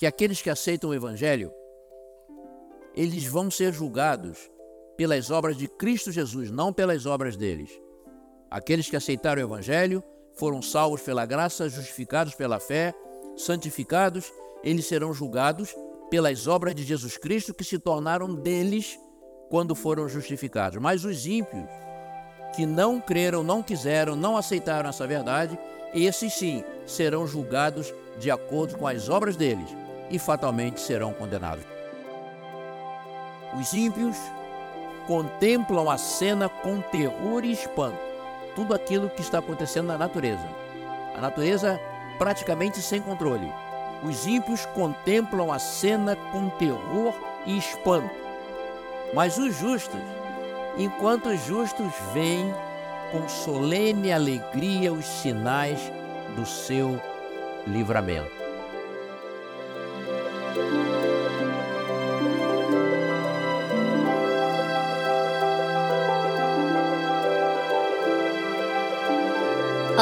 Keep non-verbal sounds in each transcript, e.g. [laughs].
que aqueles que aceitam o Evangelho, eles vão ser julgados pelas obras de Cristo Jesus, não pelas obras deles. Aqueles que aceitaram o Evangelho foram salvos pela graça, justificados pela fé, santificados, eles serão julgados pelas obras de Jesus Cristo que se tornaram deles quando foram justificados. Mas os ímpios, que não creram, não quiseram, não aceitaram essa verdade, esses sim serão julgados de acordo com as obras deles e fatalmente serão condenados. Os ímpios contemplam a cena com terror e espanto, tudo aquilo que está acontecendo na natureza. A natureza praticamente sem controle. Os ímpios contemplam a cena com terror e espanto. Mas os justos, enquanto os justos veem com solene alegria os sinais do seu livramento.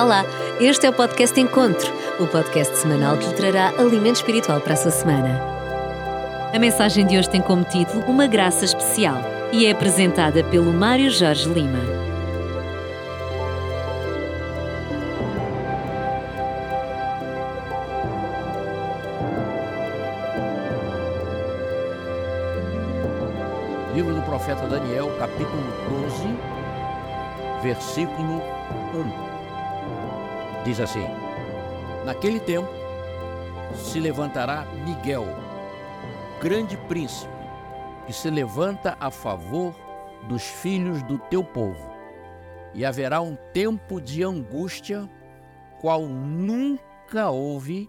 Olá, este é o podcast Encontro, o podcast semanal que lhe trará alimento espiritual para a sua semana. A mensagem de hoje tem como título Uma Graça Especial e é apresentada pelo Mário Jorge Lima. Livro do profeta Daniel, capítulo 12, versículo 1. Diz assim: Naquele tempo se levantará Miguel, grande príncipe, que se levanta a favor dos filhos do teu povo. E haverá um tempo de angústia, qual nunca houve,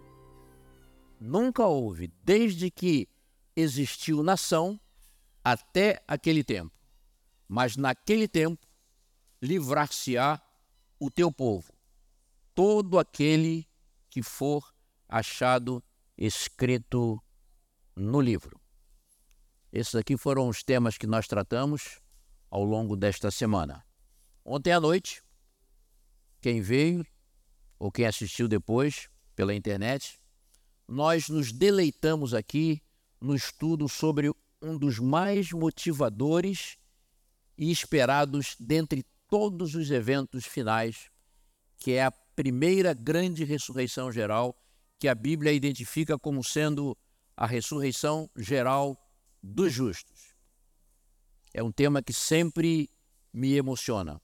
nunca houve, desde que existiu nação até aquele tempo. Mas naquele tempo livrar-se-á o teu povo, todo aquele que for achado escrito no livro. Esses aqui foram os temas que nós tratamos ao longo desta semana. Ontem à noite, quem veio ou quem assistiu depois pela internet, nós nos deleitamos aqui no estudo sobre um dos mais motivadores e esperados dentre todos os eventos finais, que é a primeira grande ressurreição geral, que a Bíblia identifica como sendo a ressurreição geral dos justos. É um tema que sempre me emociona.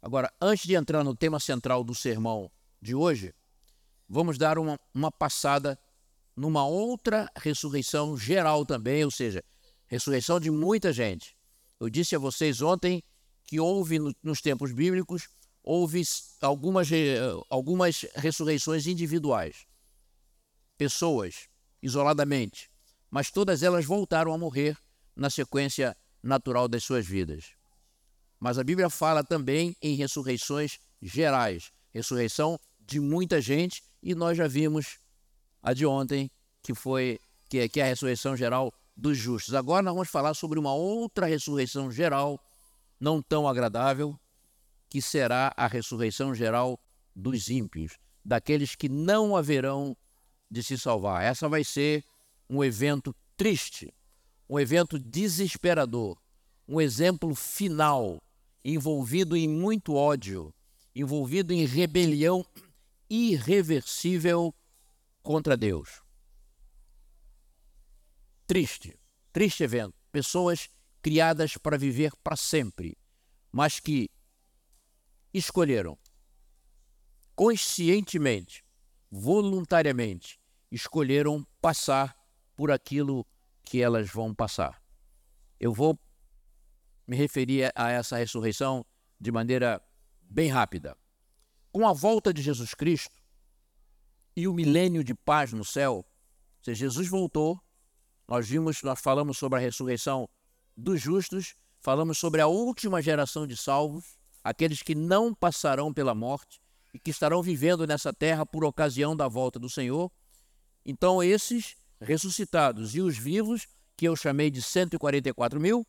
Agora, antes de entrar no tema central do sermão de hoje, vamos dar uma, uma passada numa outra ressurreição geral também, ou seja, ressurreição de muita gente. Eu disse a vocês ontem que houve no, nos tempos bíblicos houve algumas, algumas ressurreições individuais, pessoas isoladamente, mas todas elas voltaram a morrer na sequência natural das suas vidas. Mas a Bíblia fala também em ressurreições gerais, ressurreição de muita gente, e nós já vimos a de ontem, que foi que é, que é a ressurreição geral dos justos. Agora nós vamos falar sobre uma outra ressurreição geral, não tão agradável, que será a ressurreição geral dos ímpios, daqueles que não haverão de se salvar. Essa vai ser um evento triste, um evento desesperador, um exemplo final, envolvido em muito ódio, envolvido em rebelião irreversível contra Deus triste, triste evento. Pessoas criadas para viver para sempre, mas que escolheram conscientemente, voluntariamente, escolheram passar por aquilo que elas vão passar. Eu vou me referir a essa ressurreição de maneira bem rápida. Com a volta de Jesus Cristo e o milênio de paz no céu, se Jesus voltou, nós vimos, nós falamos sobre a ressurreição dos justos, falamos sobre a última geração de salvos, aqueles que não passarão pela morte e que estarão vivendo nessa terra por ocasião da volta do Senhor. Então, esses ressuscitados e os vivos, que eu chamei de 144 mil,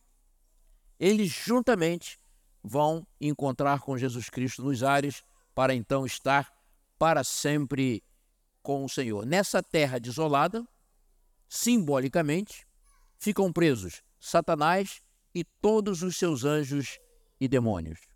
eles juntamente vão encontrar com Jesus Cristo nos ares para então estar para sempre com o Senhor. Nessa terra desolada, simbolicamente, ficam presos Satanás e todos os seus anjos e demônios.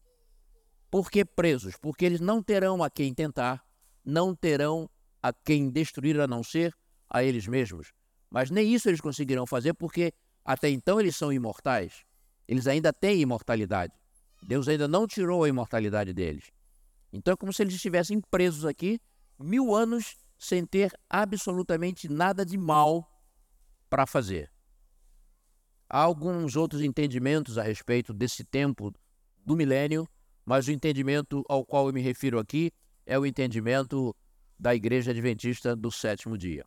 Por que presos? Porque eles não terão a quem tentar, não terão a quem destruir a não ser a eles mesmos. Mas nem isso eles conseguirão fazer porque até então eles são imortais. Eles ainda têm imortalidade. Deus ainda não tirou a imortalidade deles. Então é como se eles estivessem presos aqui mil anos sem ter absolutamente nada de mal para fazer. Há alguns outros entendimentos a respeito desse tempo do milênio, mas o entendimento ao qual eu me refiro aqui é o entendimento da Igreja Adventista do sétimo dia.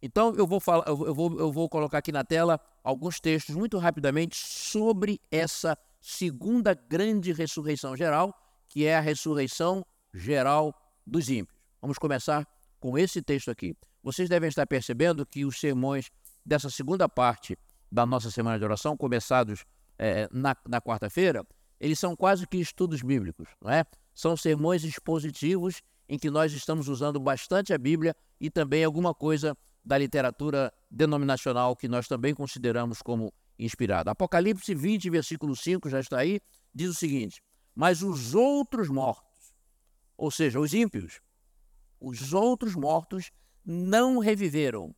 Então eu vou, falar, eu vou, eu vou colocar aqui na tela alguns textos muito rapidamente sobre essa segunda grande ressurreição geral, que é a ressurreição geral dos ímpios. Vamos começar com esse texto aqui. Vocês devem estar percebendo que os sermões dessa segunda parte da nossa semana de oração, começados é, na, na quarta-feira, eles são quase que estudos bíblicos, não é? São sermões expositivos em que nós estamos usando bastante a Bíblia e também alguma coisa da literatura denominacional que nós também consideramos como inspirada. Apocalipse 20, versículo 5, já está aí, diz o seguinte: Mas os outros mortos, ou seja, os ímpios, os outros mortos não reviveram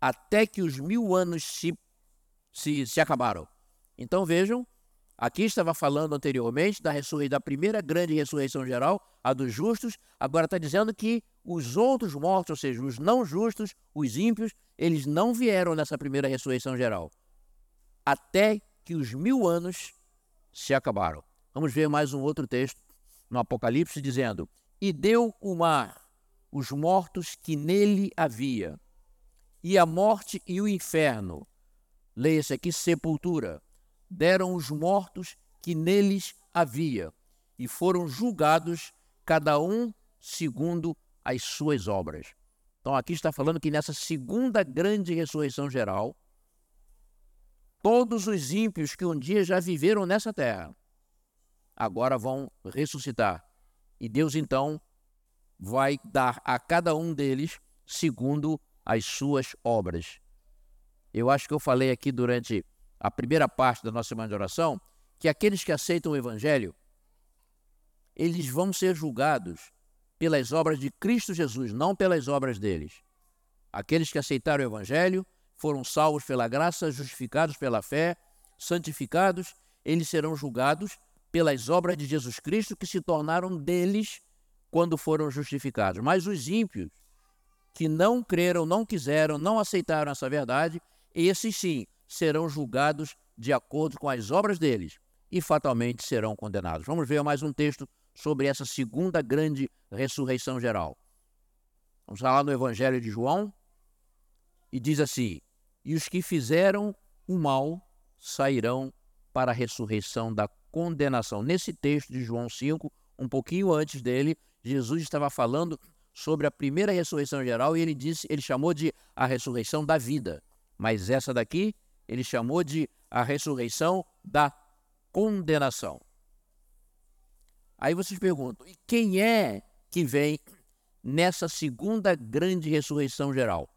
até que os mil anos se, se, se acabaram. Então vejam, aqui estava falando anteriormente da, da primeira grande ressurreição geral, a dos justos, agora está dizendo que os outros mortos, ou seja, os não justos, os ímpios, eles não vieram nessa primeira ressurreição geral, até que os mil anos se acabaram. Vamos ver mais um outro texto no Apocalipse dizendo: E deu o mar os mortos que nele havia, e a morte e o inferno, leia-se aqui sepultura, deram os mortos que neles havia, e foram julgados, cada um segundo as suas obras. Então aqui está falando que nessa segunda grande ressurreição geral, todos os ímpios que um dia já viveram nessa terra, agora vão ressuscitar. E Deus então vai dar a cada um deles segundo as suas obras. Eu acho que eu falei aqui durante a primeira parte da nossa semana de oração que aqueles que aceitam o Evangelho, eles vão ser julgados pelas obras de Cristo Jesus, não pelas obras deles. Aqueles que aceitaram o Evangelho foram salvos pela graça, justificados pela fé, santificados, eles serão julgados pelas obras de Jesus Cristo que se tornaram deles quando foram justificados. Mas os ímpios, que não creram, não quiseram, não aceitaram essa verdade, esses sim serão julgados de acordo com as obras deles e fatalmente serão condenados. Vamos ver mais um texto sobre essa segunda grande ressurreição geral. Vamos lá no Evangelho de João e diz assim: E os que fizeram o mal sairão para a ressurreição da condenação. Nesse texto de João 5, um pouquinho antes dele, Jesus estava falando sobre a primeira ressurreição geral e ele disse, ele chamou de a ressurreição da vida. Mas essa daqui, ele chamou de a ressurreição da condenação. Aí vocês perguntam, e quem é que vem nessa segunda grande ressurreição geral?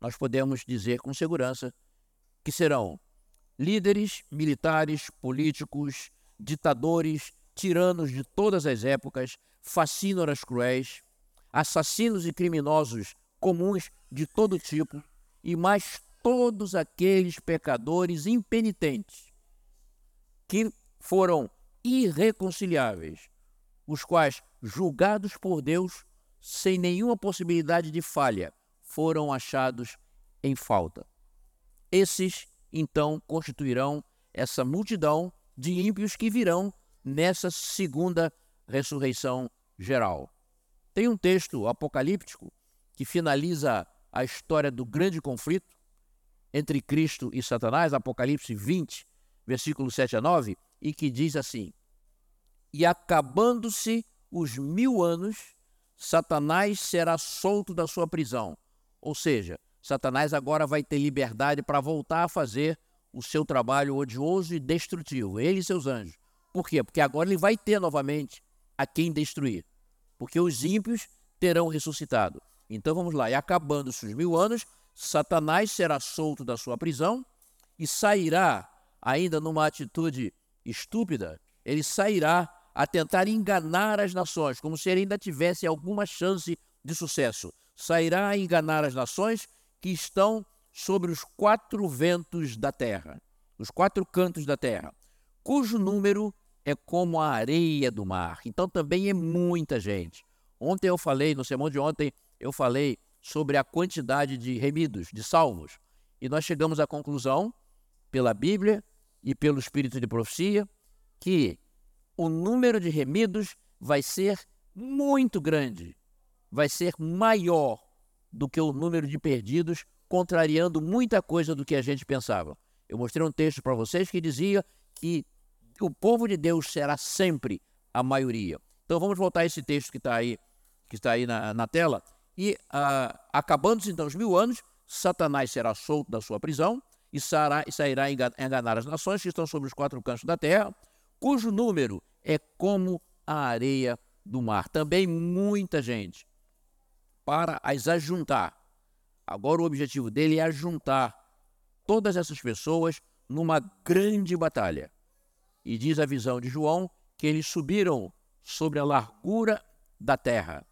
Nós podemos dizer com segurança que serão líderes militares, políticos, ditadores, tiranos de todas as épocas, fascínoras cruéis, assassinos e criminosos comuns de todo tipo, e mais todos aqueles pecadores impenitentes que foram irreconciliáveis, os quais, julgados por Deus sem nenhuma possibilidade de falha, foram achados em falta. Esses, então, constituirão essa multidão de ímpios que virão nessa segunda ressurreição geral. Tem um texto apocalíptico que finaliza a história do grande conflito entre Cristo e Satanás, Apocalipse 20, versículos 7 a 9, e que diz assim: E acabando-se os mil anos, Satanás será solto da sua prisão. Ou seja, Satanás agora vai ter liberdade para voltar a fazer o seu trabalho odioso e destrutivo, ele e seus anjos. Por quê? Porque agora ele vai ter novamente a quem destruir. Porque os ímpios terão ressuscitado. Então vamos lá. E acabando-se os mil anos, Satanás será solto da sua prisão e sairá, ainda numa atitude estúpida, ele sairá a tentar enganar as nações, como se ele ainda tivesse alguma chance de sucesso. Sairá a enganar as nações que estão sobre os quatro ventos da terra, os quatro cantos da terra, cujo número é como a areia do mar. Então também é muita gente. Ontem eu falei, no sermão de ontem, eu falei sobre a quantidade de remidos, de salvos. E nós chegamos à conclusão, pela Bíblia e pelo Espírito de Profecia, que o número de remidos vai ser muito grande, vai ser maior do que o número de perdidos, contrariando muita coisa do que a gente pensava. Eu mostrei um texto para vocês que dizia que o povo de Deus será sempre a maioria. Então vamos voltar a esse texto que está aí, que está aí na, na tela. E ah, acabando-se então os mil anos, Satanás será solto da sua prisão e sairá, sairá enganar as nações que estão sobre os quatro cantos da terra, cujo número é como a areia do mar. Também muita gente para as ajuntar. Agora o objetivo dele é ajuntar todas essas pessoas numa grande batalha. E diz a visão de João que eles subiram sobre a largura da terra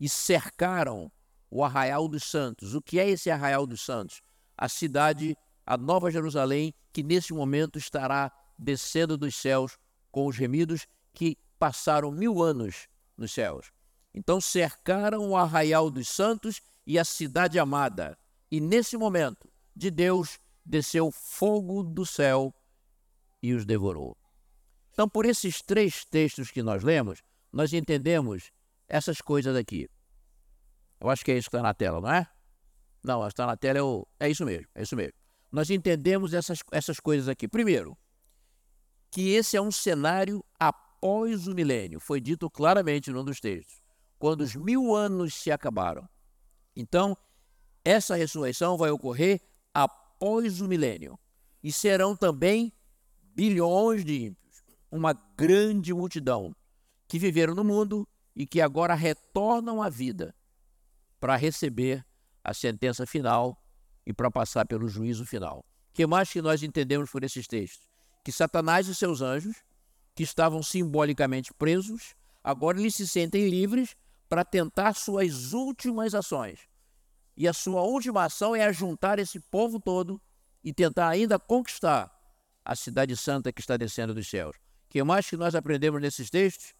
e cercaram o Arraial dos Santos. O que é esse Arraial dos Santos? A cidade, a Nova Jerusalém, que nesse momento estará descendo dos céus com os remidos que passaram mil anos nos céus. Então cercaram o Arraial dos Santos e a cidade amada. E nesse momento, de Deus desceu fogo do céu e os devorou. Então, por esses três textos que nós lemos, nós entendemos essas coisas aqui. Eu acho que é isso que está na tela, não é? Não, está na tela é, o... é isso mesmo, é isso mesmo. Nós entendemos essas, essas coisas aqui. Primeiro, que esse é um cenário após o milênio. Foi dito claramente num dos textos. Quando os mil anos se acabaram. Então, essa ressurreição vai ocorrer após o milênio. E serão também bilhões de ímpios, uma grande multidão que viveram no mundo e que agora retornam à vida para receber a sentença final e para passar pelo juízo final. Que mais que nós entendemos por esses textos? Que Satanás e seus anjos, que estavam simbolicamente presos, agora eles se sentem livres para tentar suas últimas ações. E a sua última ação é ajuntar esse povo todo e tentar ainda conquistar a cidade santa que está descendo dos céus. Que mais que nós aprendemos nesses textos?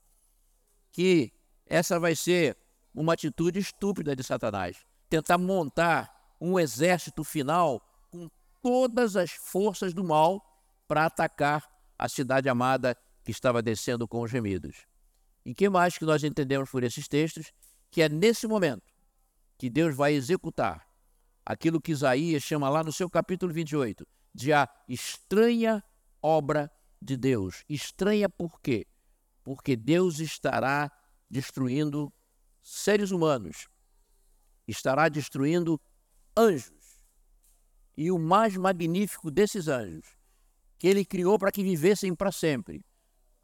Que essa vai ser uma atitude estúpida de Satanás. Tentar montar um exército final com todas as forças do mal para atacar a cidade amada que estava descendo com os gemidos. E que mais que nós entendemos por esses textos? Que é nesse momento que Deus vai executar aquilo que Isaías chama lá no seu capítulo 28 de a estranha obra de Deus. Estranha por quê? Porque Deus estará destruindo seres humanos, estará destruindo anjos. E o mais magnífico desses anjos, que ele criou para que vivessem para sempre,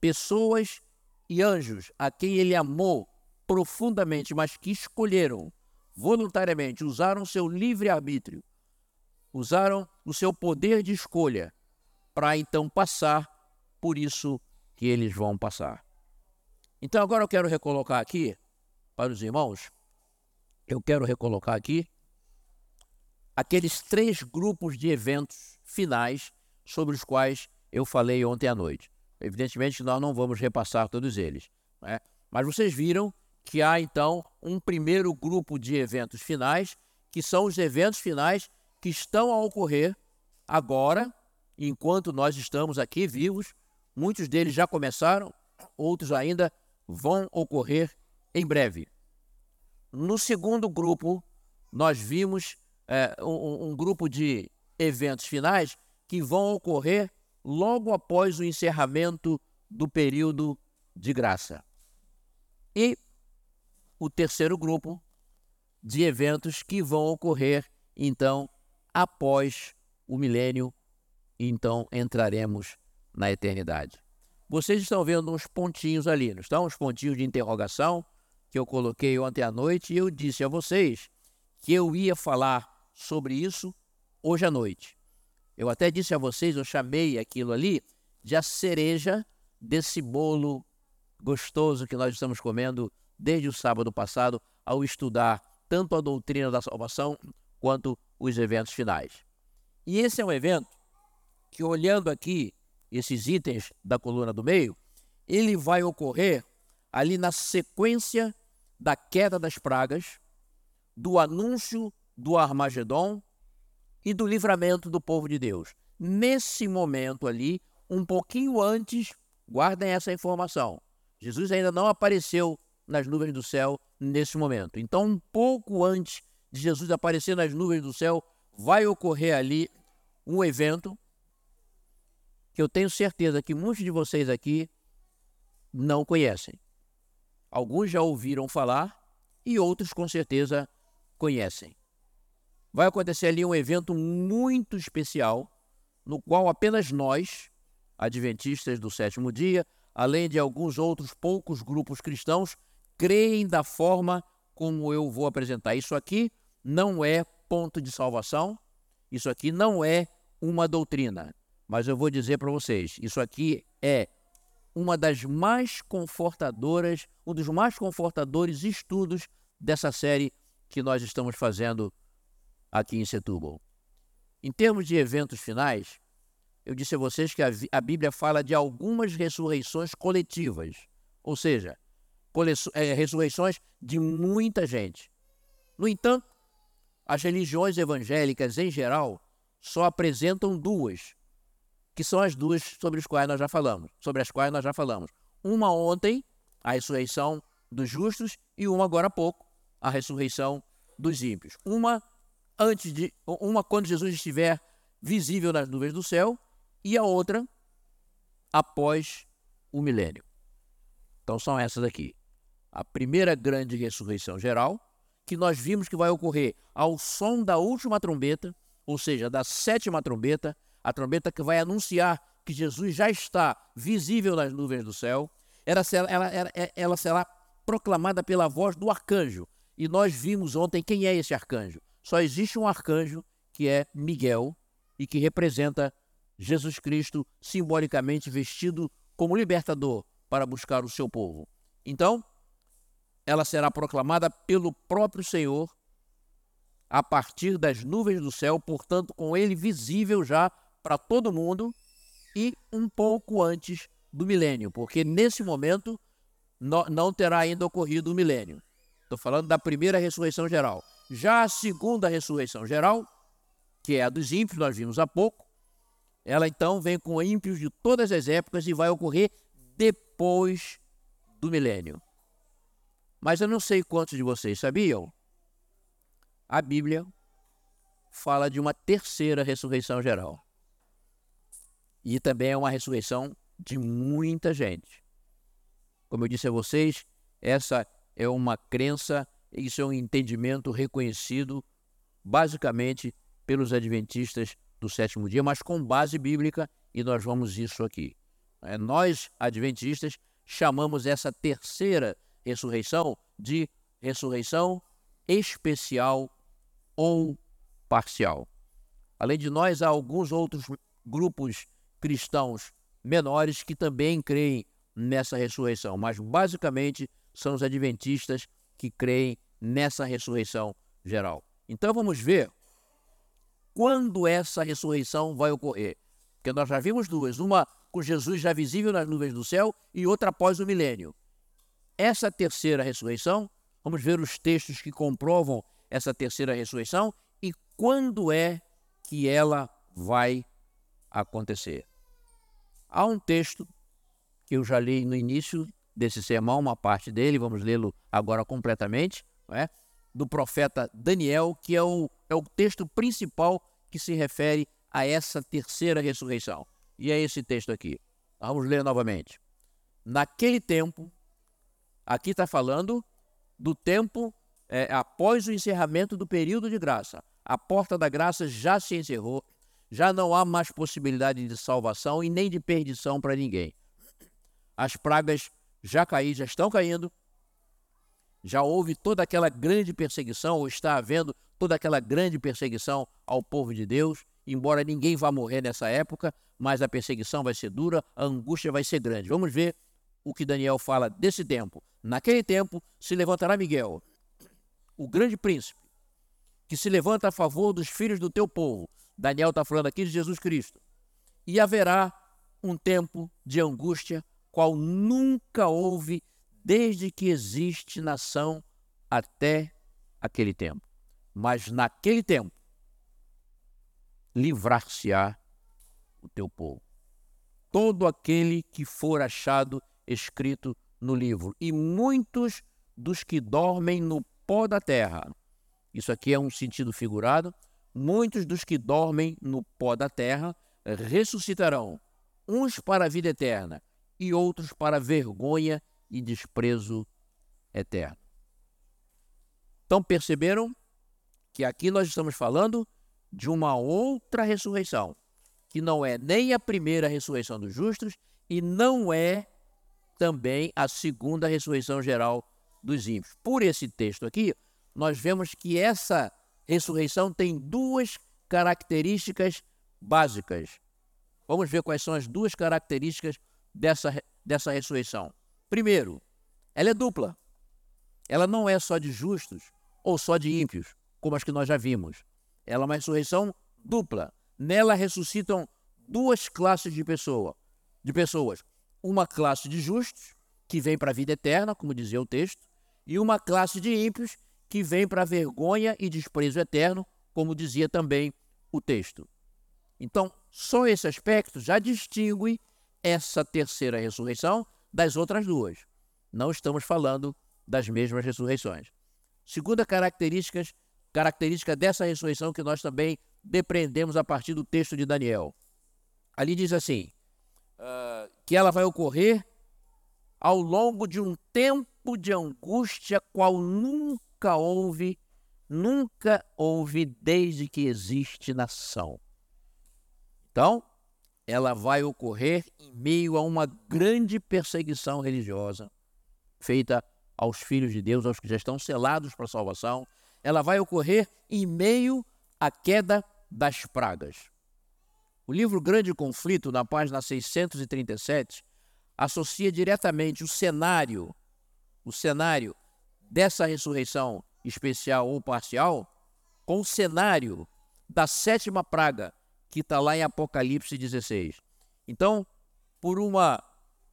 pessoas e anjos a quem ele amou profundamente, mas que escolheram voluntariamente, usaram seu livre-arbítrio usaram o seu poder de escolha para então passar por isso que eles vão passar. Então agora eu quero recolocar aqui para os irmãos, eu quero recolocar aqui aqueles três grupos de eventos finais sobre os quais eu falei ontem à noite. Evidentemente nós não vamos repassar todos eles, né? mas vocês viram que há então um primeiro grupo de eventos finais, que são os eventos finais que estão a ocorrer agora, enquanto nós estamos aqui vivos. Muitos deles já começaram, outros ainda vão ocorrer em breve. No segundo grupo, nós vimos é, um, um grupo de eventos finais que vão ocorrer logo após o encerramento do período de graça. E o terceiro grupo de eventos que vão ocorrer, então, após o milênio, então entraremos na eternidade. Vocês estão vendo uns pontinhos ali, não estão? Uns pontinhos de interrogação que eu coloquei ontem à noite e eu disse a vocês que eu ia falar sobre isso hoje à noite. Eu até disse a vocês, eu chamei aquilo ali de a cereja desse bolo gostoso que nós estamos comendo desde o sábado passado ao estudar tanto a doutrina da salvação quanto os eventos finais. E esse é um evento que, olhando aqui esses itens da coluna do meio, ele vai ocorrer ali na sequência da queda das pragas, do anúncio do Armagedon e do livramento do povo de Deus. Nesse momento ali, um pouquinho antes, guardem essa informação. Jesus ainda não apareceu nas nuvens do céu nesse momento. Então, um pouco antes de Jesus aparecer nas nuvens do céu, vai ocorrer ali um evento que eu tenho certeza que muitos de vocês aqui não conhecem. Alguns já ouviram falar e outros com certeza conhecem. Vai acontecer ali um evento muito especial, no qual apenas nós, adventistas do sétimo dia, além de alguns outros poucos grupos cristãos, creem da forma como eu vou apresentar. Isso aqui não é ponto de salvação, isso aqui não é uma doutrina, mas eu vou dizer para vocês: isso aqui é uma das mais confortadoras, um dos mais confortadores estudos dessa série que nós estamos fazendo aqui em Setúbal. Em termos de eventos finais, eu disse a vocês que a, a Bíblia fala de algumas ressurreições coletivas, ou seja, é, ressurreições de muita gente. No entanto, as religiões evangélicas em geral só apresentam duas, que são as duas sobre as quais nós já falamos, sobre as quais nós já falamos. Uma ontem, a ressurreição dos justos, e uma agora há pouco, a ressurreição dos ímpios. Uma antes de uma quando Jesus estiver visível nas nuvens do céu e a outra após o milênio. Então são essas aqui. A primeira grande ressurreição geral, que nós vimos que vai ocorrer ao som da última trombeta, ou seja, da sétima trombeta, a trombeta que vai anunciar que Jesus já está visível nas nuvens do céu. Ela, ela, ela, ela será proclamada pela voz do arcanjo. E nós vimos ontem quem é esse arcanjo. Só existe um arcanjo que é Miguel e que representa Jesus Cristo simbolicamente vestido como libertador para buscar o seu povo. Então, ela será proclamada pelo próprio Senhor a partir das nuvens do céu, portanto, com ele visível já para todo mundo e um pouco antes do milênio, porque nesse momento não terá ainda ocorrido o milênio. Estou falando da primeira ressurreição geral. Já a segunda ressurreição geral, que é a dos ímpios, nós vimos há pouco, ela então vem com ímpios de todas as épocas e vai ocorrer depois do milênio. Mas eu não sei quantos de vocês sabiam. A Bíblia fala de uma terceira ressurreição geral. E também é uma ressurreição de muita gente. Como eu disse a vocês, essa é uma crença isso é um entendimento reconhecido basicamente pelos adventistas do sétimo dia, mas com base bíblica, e nós vamos isso aqui. É, nós, adventistas, chamamos essa terceira ressurreição de ressurreição especial ou parcial. Além de nós, há alguns outros grupos cristãos menores que também creem nessa ressurreição, mas basicamente são os adventistas que creem nessa ressurreição geral. Então vamos ver quando essa ressurreição vai ocorrer. Porque nós já vimos duas, uma com Jesus já visível nas nuvens do céu e outra após o milênio. Essa terceira ressurreição, vamos ver os textos que comprovam essa terceira ressurreição e quando é que ela vai acontecer. Há um texto que eu já li no início desse sermão, uma parte dele, vamos lê-lo agora completamente, é? do profeta Daniel, que é o, é o texto principal que se refere a essa terceira ressurreição. E é esse texto aqui. Vamos ler novamente. Naquele tempo, aqui está falando do tempo é, após o encerramento do período de graça. A porta da graça já se encerrou, já não há mais possibilidade de salvação e nem de perdição para ninguém. As pragas já caíram, já estão caindo, Já houve toda aquela grande perseguição, ou está havendo toda aquela grande perseguição ao povo de Deus, embora ninguém vá morrer nessa época, mas a perseguição vai ser dura, a angústia vai ser grande. Vamos ver o que Daniel fala desse tempo. Naquele tempo se levantará Miguel, o grande príncipe, que se levanta a favor dos filhos do teu povo. Daniel está falando aqui de Jesus Cristo. E haverá um tempo de angústia, qual nunca houve desde que existe nação até aquele tempo. Mas naquele tempo, livrar-se-á o teu povo. Todo aquele que for achado escrito no livro, e muitos dos que dormem no pó da terra. Isso aqui é um sentido figurado. Muitos dos que dormem no pó da terra ressuscitarão, uns para a vida eterna e outros para a vergonha e desprezo eterno. Então perceberam que aqui nós estamos falando de uma outra ressurreição, que não é nem a primeira ressurreição dos justos e não é também a segunda ressurreição geral dos ímpios. Por esse texto aqui, nós vemos que essa ressurreição tem duas características básicas. Vamos ver quais são as duas características dessa, dessa ressurreição. Primeiro, ela é dupla. Ela não é só de justos ou só de ímpios, como as que nós já vimos. Ela é uma ressurreição dupla. Nela ressuscitam duas classes de pessoa, de pessoas. Uma classe de justos, que vem para a vida eterna, como dizia o texto, e uma classe de ímpios, que vem para vergonha e desprezo eterno, como dizia também o texto. Então, só esse aspecto já distingue essa terceira ressurreição das outras duas. Não estamos falando das mesmas ressurreições. Segunda característica, característica dessa ressurreição que nós também depreendemos a partir do texto de Daniel. Ali diz assim: uh, que ela vai ocorrer ao longo de um tempo de angústia qual nunca houve, nunca houve desde que existe nação. Então, ela vai ocorrer em meio a uma grande perseguição religiosa feita aos filhos de Deus, aos que já estão selados para a salvação. Ela vai ocorrer em meio à queda das pragas. O livro Grande Conflito, na página 637, associa diretamente o cenário, o cenário dessa ressurreição especial ou parcial, com o cenário da sétima praga, que está lá em Apocalipse 16. Então, por uma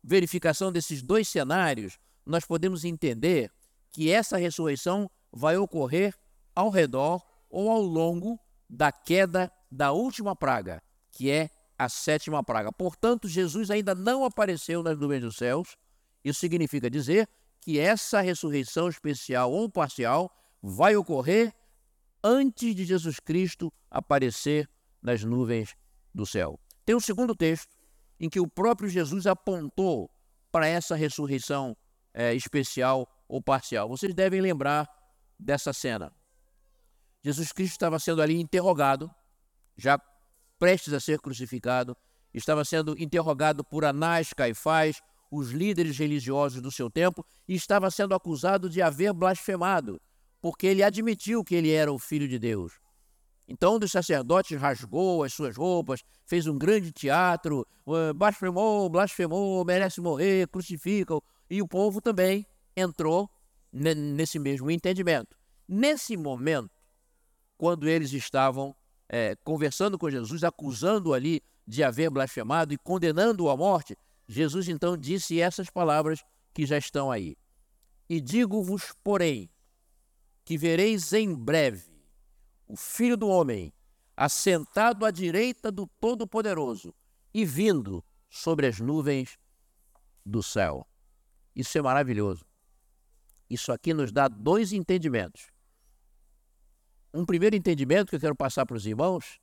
verificação desses dois cenários, nós podemos entender que essa ressurreição vai ocorrer ao redor ou ao longo da queda da última praga, que é a sétima praga. Portanto, Jesus ainda não apareceu nas nuvens dos céus. Isso significa dizer que essa ressurreição especial ou parcial vai ocorrer antes de Jesus Cristo aparecer nas nuvens do céu. Tem um segundo texto em que o próprio Jesus apontou para essa ressurreição é, especial ou parcial. Vocês devem lembrar dessa cena. Jesus Cristo estava sendo ali interrogado, já prestes a ser crucificado, estava sendo interrogado por Anás, Caifás, os líderes religiosos do seu tempo, e estava sendo acusado de haver blasfemado, porque ele admitiu que ele era o filho de Deus. Então um dos sacerdotes rasgou as suas roupas, fez um grande teatro, blasfemou, blasfemou, merece morrer, crucifica-o. E o povo também entrou nesse mesmo entendimento. Nesse momento, quando eles estavam é, conversando com Jesus, acusando ali de haver blasfemado e condenando-o à morte, Jesus então disse essas palavras que já estão aí. E digo-vos, porém, que vereis em breve o Filho do Homem, assentado à direita do Todo-Poderoso e vindo sobre as nuvens do céu. Isso é maravilhoso. Isso aqui nos dá dois entendimentos. Um primeiro entendimento que eu quero passar para os irmãos,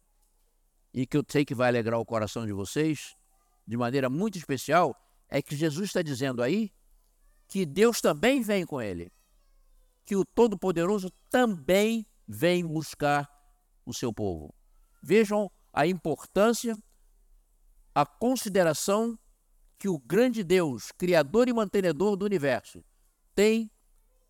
e que eu sei que vai alegrar o coração de vocês, de maneira muito especial, é que Jesus está dizendo aí que Deus também vem com ele, que o Todo-Poderoso também vem buscar o seu povo. Vejam a importância, a consideração que o grande Deus, Criador e mantenedor do universo, tem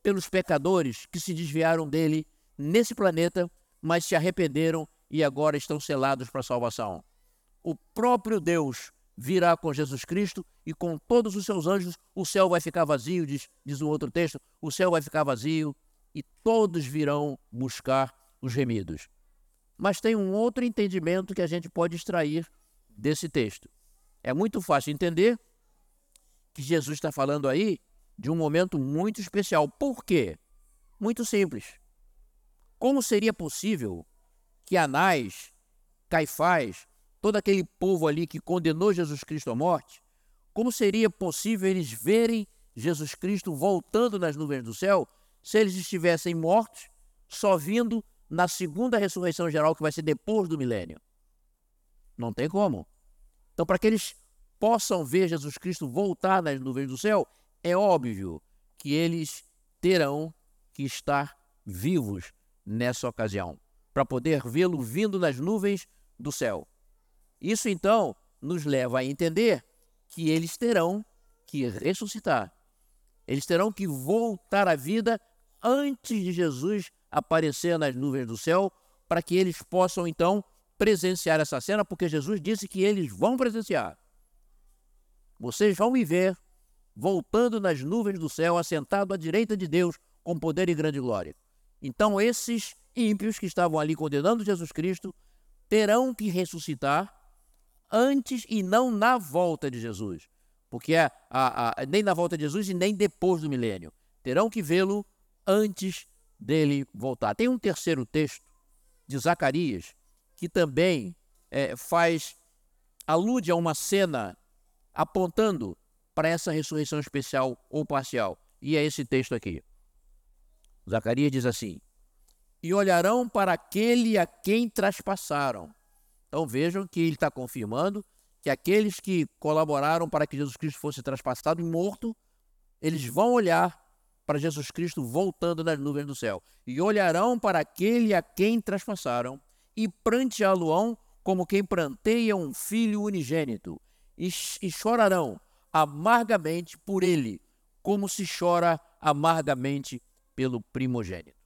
pelos pecadores que se desviaram dele nesse planeta, mas se arrependeram e agora estão selados para a salvação. O próprio Deus virá com Jesus Cristo e com todos os seus anjos, o céu vai ficar vazio, diz, diz outro texto, o céu vai ficar vazio e todos virão buscar os remidos. Mas tem um outro entendimento que a gente pode extrair desse texto. É muito fácil entender que Jesus está falando aí de um momento muito especial. Por quê? Muito simples. Como seria possível que Anás, Caifás, todo aquele povo ali que condenou Jesus Cristo à morte, como seria possível eles verem Jesus Cristo voltando nas nuvens do céu se eles estivessem mortos, só vindo na segunda ressurreição geral que vai ser depois do milênio? Não tem como. Então, para que eles possam ver Jesus Cristo voltar nas nuvens do céu, é óbvio que eles terão que estar vivos nessa ocasião, para poder vê-lo vindo nas nuvens do céu. Isso então nos leva a entender que eles terão que ressuscitar. Eles terão que voltar à vida antes de Jesus aparecer nas nuvens do céu, para que eles possam então presenciar essa cena, porque Jesus disse que eles vão presenciar. Vocês vão me ver voltando nas nuvens do céu, assentado à direita de Deus, com poder e grande glória. Então, esses ímpios que estavam ali condenando Jesus Cristo terão que ressuscitar antes e não na volta de Jesus. Porque é a, a, nem na volta de Jesus e nem depois do milênio. Terão que vê-lo antes dele voltar. Tem um terceiro texto de Zacarias que também é, faz alude a uma cena apontando para essa ressurreição especial ou parcial. E é esse texto aqui. Zacarias diz assim: E olharão para aquele a quem traspassaram. Então vejam que ele está confirmando que aqueles que colaboraram para que Jesus Cristo fosse traspassado e morto, eles vão olhar para Jesus Cristo voltando nas nuvens do céu. E olharão para aquele a quem traspassaram e pranteá-lo-ão como quem pranteia um filho unigênito, e, e chorarão amargamente por ele, como se chora amargamente pelo primogênito.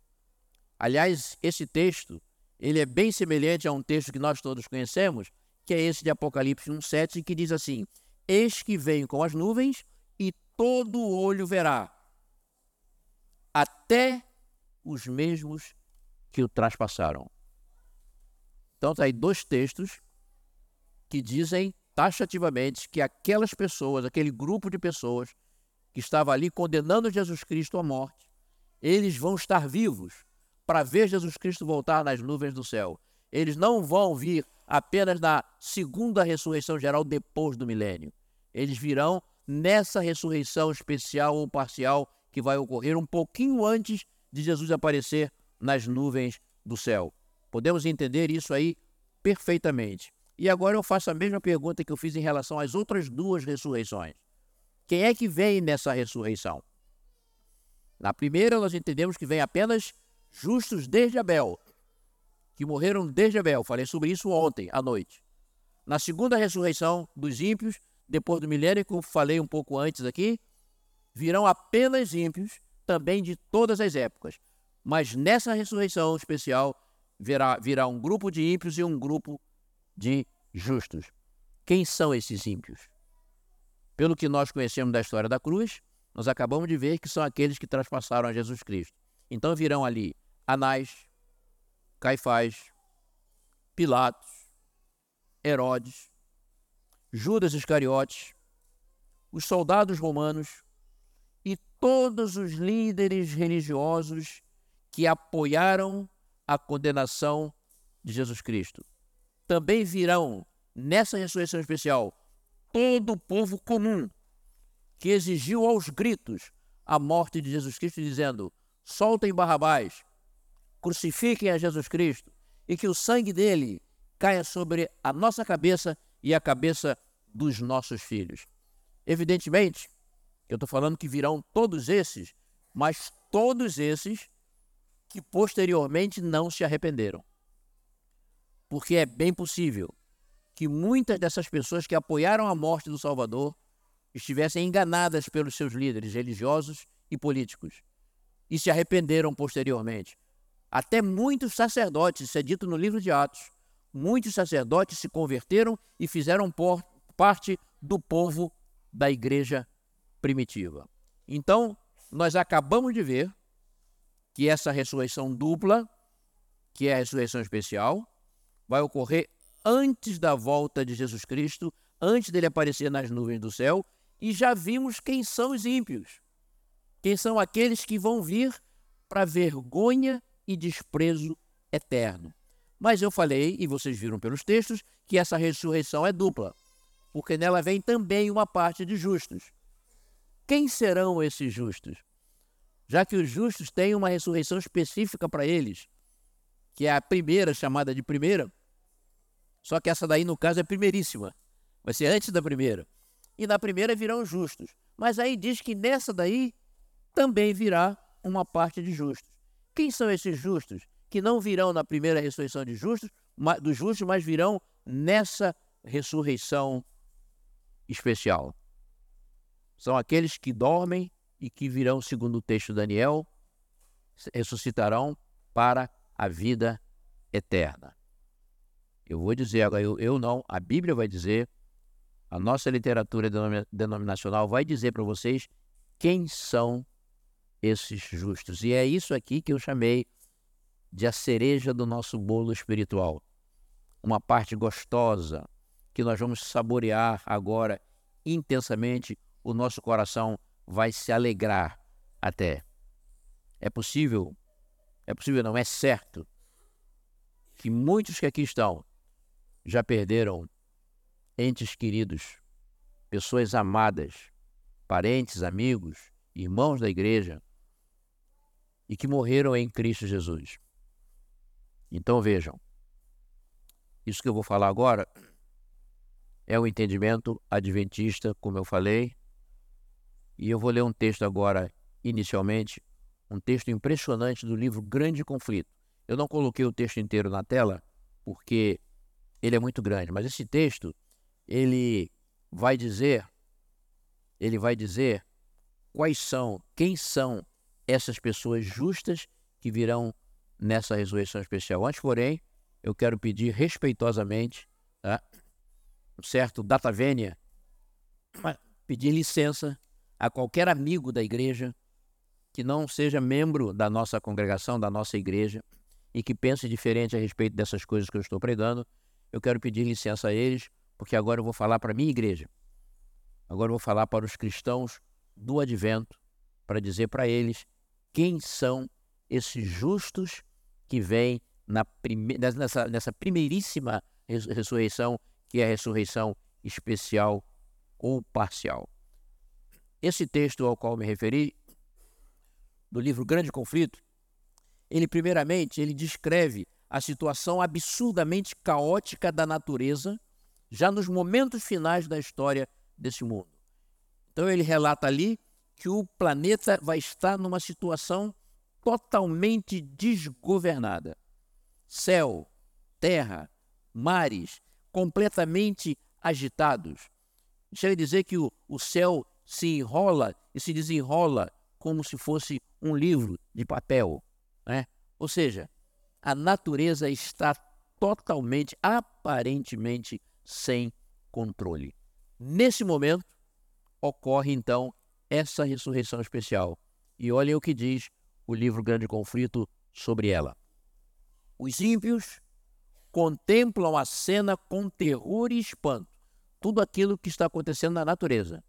Aliás, esse texto, ele é bem semelhante a um texto que nós todos conhecemos, que é esse de Apocalipse 1:7, que diz assim: Eis que vem com as nuvens e todo olho verá, até os mesmos que o traspassaram. Então, está aí dois textos que dizem taxativamente que aquelas pessoas, aquele grupo de pessoas que estava ali condenando Jesus Cristo à morte, eles vão estar vivos para ver Jesus Cristo voltar nas nuvens do céu. Eles não vão vir apenas na segunda ressurreição geral depois do milênio. Eles virão nessa ressurreição especial ou parcial que vai ocorrer um pouquinho antes de Jesus aparecer nas nuvens do céu. Podemos entender isso aí perfeitamente. E agora eu faço a mesma pergunta que eu fiz em relação às outras duas ressurreições. Quem é que vem nessa ressurreição? Na primeira, nós entendemos que vem apenas justos desde Abel, que morreram desde Abel. Falei sobre isso ontem à noite. Na segunda ressurreição dos ímpios, depois do milênio, como falei um pouco antes aqui, virão apenas ímpios, também de todas as épocas. Mas nessa ressurreição especial, virá, virá um grupo de ímpios e um grupo de justos. Quem são esses ímpios? Pelo que nós conhecemos da história da cruz, nós acabamos de ver que são aqueles que traspassaram a Jesus Cristo. Então virão ali Anás, Caifás, Pilatos, Herodes, Judas Iscariotes, os soldados romanos e todos os líderes religiosos que apoiaram a condenação de Jesus Cristo. Também virão nessa ressurreição especial todo o povo comum que exigiu aos gritos a morte de Jesus Cristo, dizendo: soltem Barrabás, crucifiquem a Jesus Cristo e que o sangue dele caia sobre a nossa cabeça e a cabeça dos nossos filhos. Evidentemente, eu estou falando que virão todos esses, mas todos esses que posteriormente não se arrependeram porque é bem possível que muitas dessas pessoas que apoiaram a morte do Salvador estivessem enganadas pelos seus líderes religiosos e políticos. E se arrependeram posteriormente. Até muitos sacerdotes, isso é dito no livro de Atos, muitos sacerdotes se converteram e fizeram por, parte do povo da igreja primitiva. Então, nós acabamos de ver que essa ressurreição dupla, que é a ressurreição especial, vai ocorrer antes da volta de Jesus Cristo, antes dele aparecer nas nuvens do céu, e já vimos quem são os ímpios. Quem são aqueles que vão vir para vergonha e desprezo eterno. Mas eu falei, e vocês viram pelos textos, que essa ressurreição é dupla, porque nela vem também uma parte de justos. Quem serão esses justos? Já que os justos têm uma ressurreição específica para eles, que é a primeira, chamada de primeira, só que essa daí, no caso, é primeiríssima. Vai ser antes da primeira. E na primeira virão justos. Mas aí diz que nessa daí também virá uma parte de justos. Quem são esses justos? Que não virão na primeira ressurreição de justos, dos justos, mas virão nessa ressurreição especial. São aqueles que dormem e que virão, segundo o texto de Daniel, ressuscitarão para a vida eterna. Eu vou dizer agora, eu, eu não, a Bíblia vai dizer, a nossa literatura denominacional vai dizer para vocês quem são esses justos. E é isso aqui que eu chamei de a cereja do nosso bolo espiritual. Uma parte gostosa que nós vamos saborear agora intensamente, o nosso coração vai se alegrar até. É possível, é possível, não é certo, que muitos que aqui estão já perderam entes queridos, pessoas amadas, parentes, amigos, irmãos da igreja, e que morreram em Cristo Jesus. Então vejam, isso que eu vou falar agora é o entendimento adventista, como eu falei, e eu vou ler um texto agora, inicialmente, um texto impressionante do livro Grande Conflito. Eu não coloquei o texto inteiro na tela, porque ele é muito grande, mas esse texto, ele vai dizer, ele vai dizer quais são, quem são essas pessoas justas que virão nessa ressurreição especial. Antes, porém, eu quero pedir respeitosamente, tá? um certo data vênia, pedir licença a qualquer amigo da igreja que não seja membro da nossa congregação, da nossa igreja, e que pense diferente a respeito dessas coisas que eu estou pregando, eu quero pedir licença a eles, porque agora eu vou falar para a minha igreja. Agora eu vou falar para os cristãos do advento, para dizer para eles quem são esses justos que vêm prime... nessa, nessa primeiríssima ressurreição, que é a ressurreição especial ou parcial. Esse texto ao qual me referi, do livro Grande Conflito, ele primeiramente ele descreve a situação absurdamente caótica da natureza já nos momentos finais da história desse mundo. Então ele relata ali que o planeta vai estar numa situação totalmente desgovernada. Céu, terra, mares completamente agitados. Chega a dizer que o, o céu se enrola e se desenrola como se fosse um livro de papel. Né? Ou seja, a natureza está totalmente, aparentemente, sem controle. Nesse momento, ocorre então essa ressurreição especial. E olhem o que diz o livro Grande Conflito sobre ela. Os ímpios contemplam a cena com terror e espanto, tudo aquilo que está acontecendo na natureza.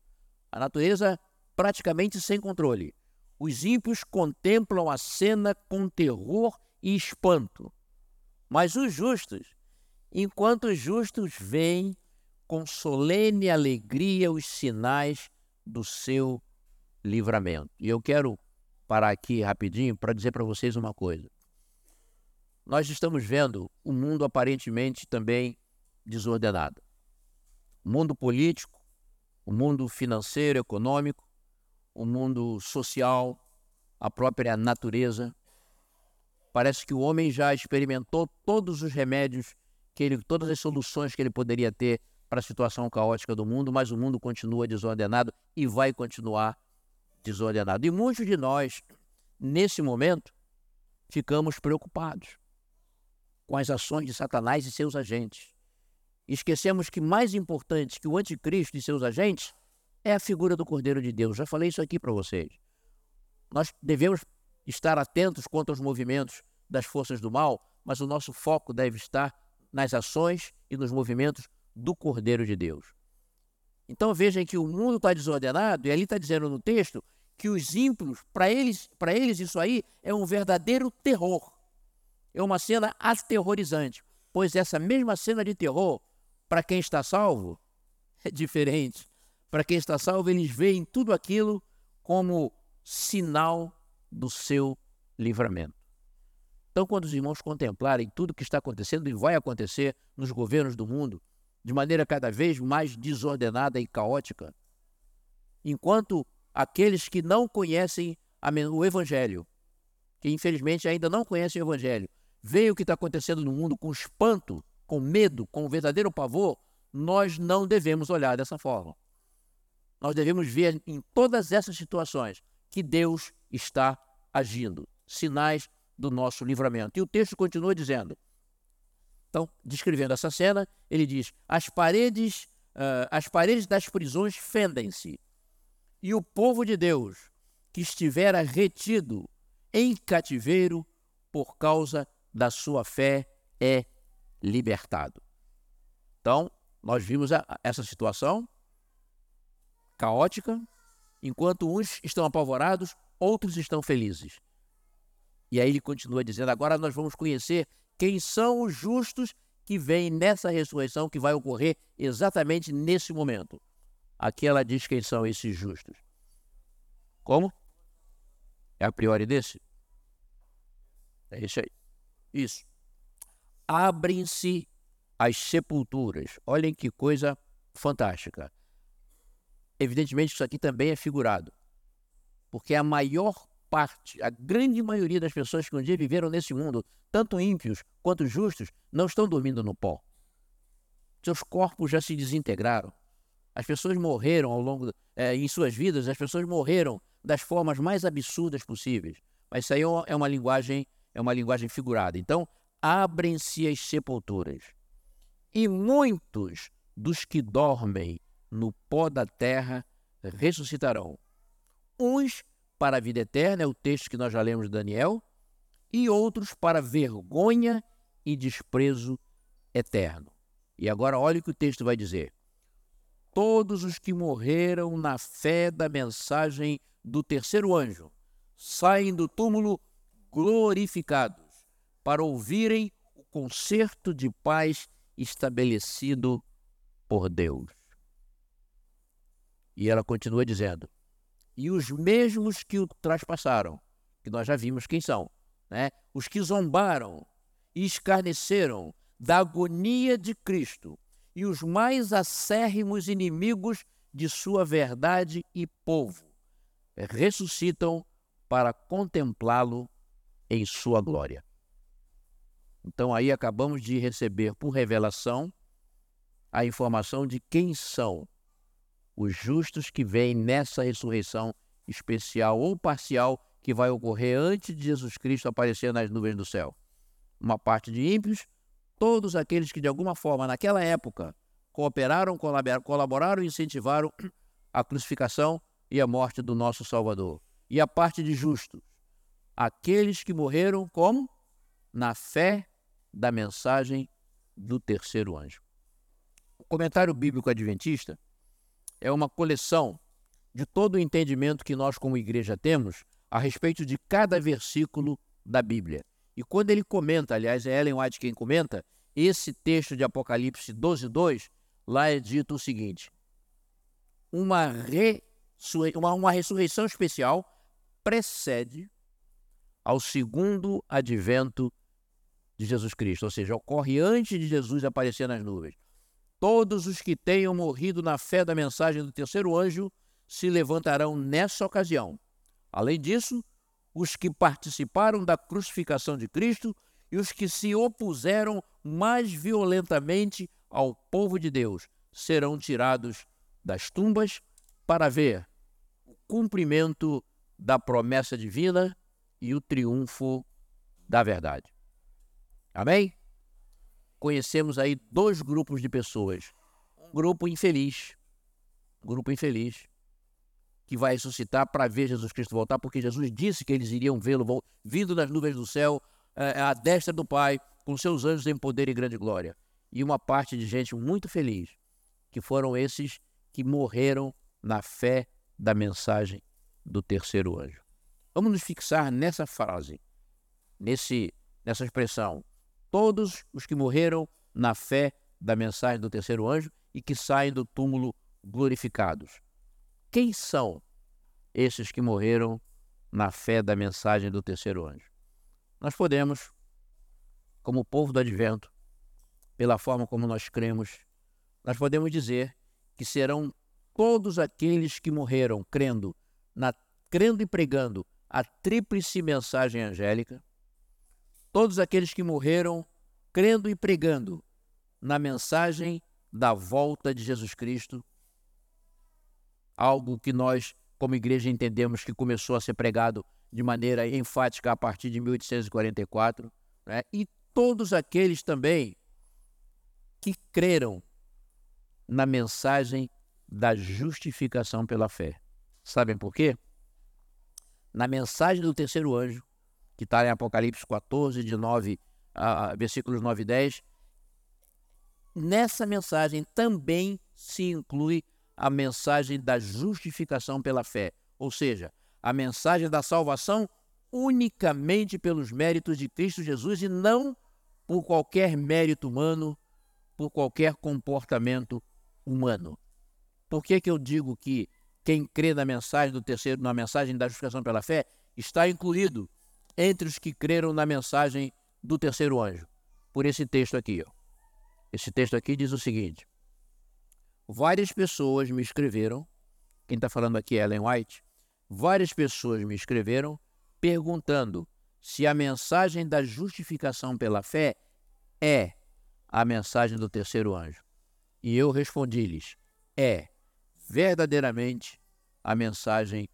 A natureza praticamente sem controle. Os ímpios contemplam a cena com terror e espanto. Mas os justos, enquanto os justos veem com solene alegria os sinais do seu livramento. E eu quero parar aqui rapidinho para dizer para vocês uma coisa. Nós estamos vendo o um mundo aparentemente também desordenado. O mundo político, o mundo financeiro, econômico, o mundo social, a própria natureza. Parece que o homem já experimentou todos os remédios que ele, todas as soluções que ele poderia ter para a situação caótica do mundo, mas o mundo continua desordenado e vai continuar desordenado. E muitos de nós nesse momento, ficamos preocupados com as ações de Satanás e seus agentes. Esquecemos que mais importante que o anticristo e seus agentes é a figura do Cordeiro de Deus. Já falei isso aqui para vocês. Nós devemos estar atentos contra os movimentos das forças do mal, mas o nosso foco deve estar nas ações e nos movimentos do Cordeiro de Deus. Então vejam que o mundo está desordenado, e ali está dizendo no texto que os ímpios, para eles, eles isso aí é um verdadeiro terror. É uma cena aterrorizante, pois essa mesma cena de terror, para quem está salvo, [laughs] é diferente. Para quem está salvo, eles veem tudo aquilo como sinal do seu livramento. Então, quando os irmãos contemplarem tudo o que está acontecendo e vai acontecer nos governos do mundo, de maneira cada vez mais desordenada e caótica, enquanto aqueles que não conhecem o Evangelho, que infelizmente ainda não conhecem o Evangelho, veem o que está acontecendo no mundo com espanto, com medo, com verdadeiro pavor, nós não devemos olhar dessa forma. Nós devemos ver em todas essas situações que Deus está agindo, sinais do nosso livramento. E o texto continua dizendo. Então, descrevendo essa cena, ele diz: as paredes, uh, as paredes das prisões fendem-se, e o povo de Deus que estivera retido em cativeiro por causa da sua fé é libertado. Então, nós vimos a, essa situação caótica, enquanto uns estão apavorados, outros estão felizes. E aí ele continua dizendo: agora nós vamos conhecer quem são os justos que vêm nessa ressurreição que vai ocorrer exatamente nesse momento. Aqui ela diz quem são esses justos. Como? É a priori desse? É isso aí. Isso. Abrem-se as sepulturas. Olhem que coisa fantástica. Evidentemente, isso aqui também é figurado, porque a maior parte, a grande maioria das pessoas que um dia viveram nesse mundo, tanto ímpios quanto justos, não estão dormindo no pó. Seus corpos já se desintegraram. As pessoas morreram ao longo, é, em suas vidas, as pessoas morreram das formas mais absurdas possíveis. Mas isso aí é uma linguagem, é uma linguagem figurada. Então, abrem-se as sepulturas. E muitos dos que dormem no pó da terra ressuscitarão. Uns para a vida eterna, é o texto que nós já lemos de Daniel, e outros para vergonha e desprezo eterno. E agora olhe o que o texto vai dizer. Todos os que morreram na fé da mensagem do terceiro anjo saem do túmulo glorificados para ouvirem o concerto de paz estabelecido por Deus. E ela continua dizendo: e os mesmos que o traspassaram, que nós já vimos quem são, né? os que zombaram e escarneceram da agonia de Cristo e os mais acérrimos inimigos de sua verdade e povo, ressuscitam para contemplá-lo em sua glória. Então aí acabamos de receber por revelação a informação de quem são os justos que vêm nessa ressurreição especial ou parcial que vai ocorrer antes de Jesus Cristo aparecer nas nuvens do céu. Uma parte de ímpios, todos aqueles que de alguma forma naquela época cooperaram, colaboraram e incentivaram a crucificação e a morte do nosso Salvador. E a parte de justos, aqueles que morreram como? Na fé da mensagem do terceiro anjo. O comentário bíblico adventista é uma coleção de todo o entendimento que nós, como igreja, temos a respeito de cada versículo da Bíblia. E quando ele comenta, aliás, é Ellen White quem comenta, esse texto de Apocalipse 12, 2, lá é dito o seguinte: uma, uma, uma ressurreição especial precede ao segundo advento de Jesus Cristo, ou seja, ocorre antes de Jesus aparecer nas nuvens. Todos os que tenham morrido na fé da mensagem do terceiro anjo se levantarão nessa ocasião. Além disso, os que participaram da crucificação de Cristo e os que se opuseram mais violentamente ao povo de Deus serão tirados das tumbas para ver o cumprimento da promessa divina e o triunfo da verdade. Amém? Conhecemos aí dois grupos de pessoas. Um grupo infeliz, um grupo infeliz, que vai ressuscitar para ver Jesus Cristo voltar, porque Jesus disse que eles iriam vê-lo vindo das nuvens do céu, é, à destra do Pai, com seus anjos em poder e grande glória. E uma parte de gente muito feliz, que foram esses que morreram na fé da mensagem do terceiro anjo. Vamos nos fixar nessa frase, nesse, nessa expressão. Todos os que morreram na fé da mensagem do terceiro anjo e que saem do túmulo glorificados. Quem são esses que morreram na fé da mensagem do terceiro anjo? Nós podemos, como povo do advento, pela forma como nós cremos, nós podemos dizer que serão todos aqueles que morreram crendo, na, crendo e pregando a tríplice mensagem angélica, todos aqueles que morreram crendo e pregando na mensagem da volta de Jesus Cristo, algo que nós, como igreja, entendemos que começou a ser pregado de maneira enfática a partir de 1844, né? e todos aqueles também que creram na mensagem da justificação pela fé. Sabem por quê? Na mensagem do terceiro anjo, que está em Apocalipse 14, de 9, a, versículos 9 e 10, nessa mensagem também se inclui a mensagem da justificação pela fé, ou seja, a mensagem da salvação unicamente pelos méritos de Cristo Jesus e não por qualquer mérito humano, por qualquer comportamento humano. Por que, que eu digo que quem crê na mensagem do terceiro, na mensagem da justificação pela fé, está incluído entre os que creram na mensagem do terceiro anjo? Por esse texto aqui. Ó. Esse texto aqui diz o seguinte: Várias pessoas me escreveram, quem está falando aqui é Ellen White, várias pessoas me escreveram perguntando se a mensagem da justificação pela fé é a mensagem do terceiro anjo. E eu respondi-lhes: é verdadeiramente a mensagem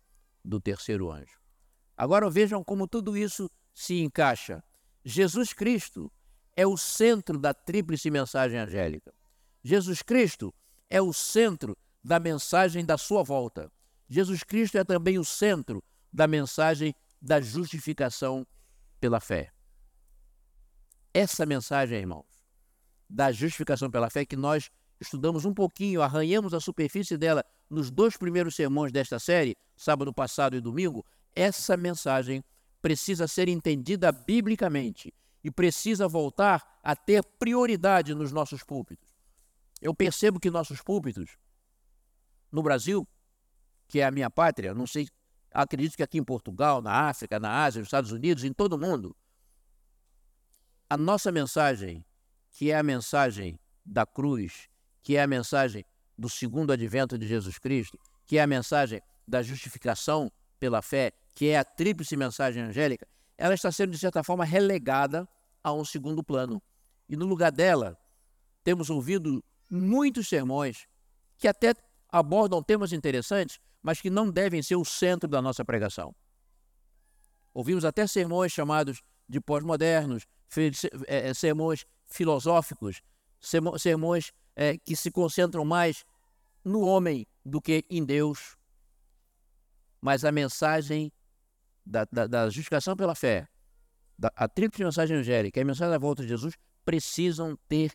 do terceiro anjo. Agora vejam como tudo isso se encaixa. Jesus Cristo é o centro da tríplice mensagem angélica. Jesus Cristo é o centro da mensagem da sua volta. Jesus Cristo é também o centro da mensagem da justificação pela fé. Essa mensagem, irmãos, da justificação pela fé que nós estudamos um pouquinho, arranhamos a superfície dela nos dois primeiros sermões desta série, sábado passado e domingo, essa mensagem precisa ser entendida biblicamente e precisa voltar a ter prioridade nos nossos púlpitos. Eu percebo que nossos púlpitos, no Brasil, que é a minha pátria, não sei, acredito que aqui em Portugal, na África, na Ásia, nos Estados Unidos, em todo o mundo, a nossa mensagem, que é a mensagem da cruz, que é a mensagem do segundo advento de Jesus Cristo, que é a mensagem da justificação pela fé, que é a tríplice mensagem angélica, ela está sendo, de certa forma, relegada a um segundo plano. E no lugar dela, temos ouvido muitos sermões que até abordam temas interessantes, mas que não devem ser o centro da nossa pregação. Ouvimos até sermões chamados de pós-modernos, é, sermões filosóficos, sermões é, que se concentram mais no homem do que em Deus. Mas a mensagem da, da, da justificação pela fé, da, a tríplice mensagem angélica e a mensagem da volta de Jesus precisam ter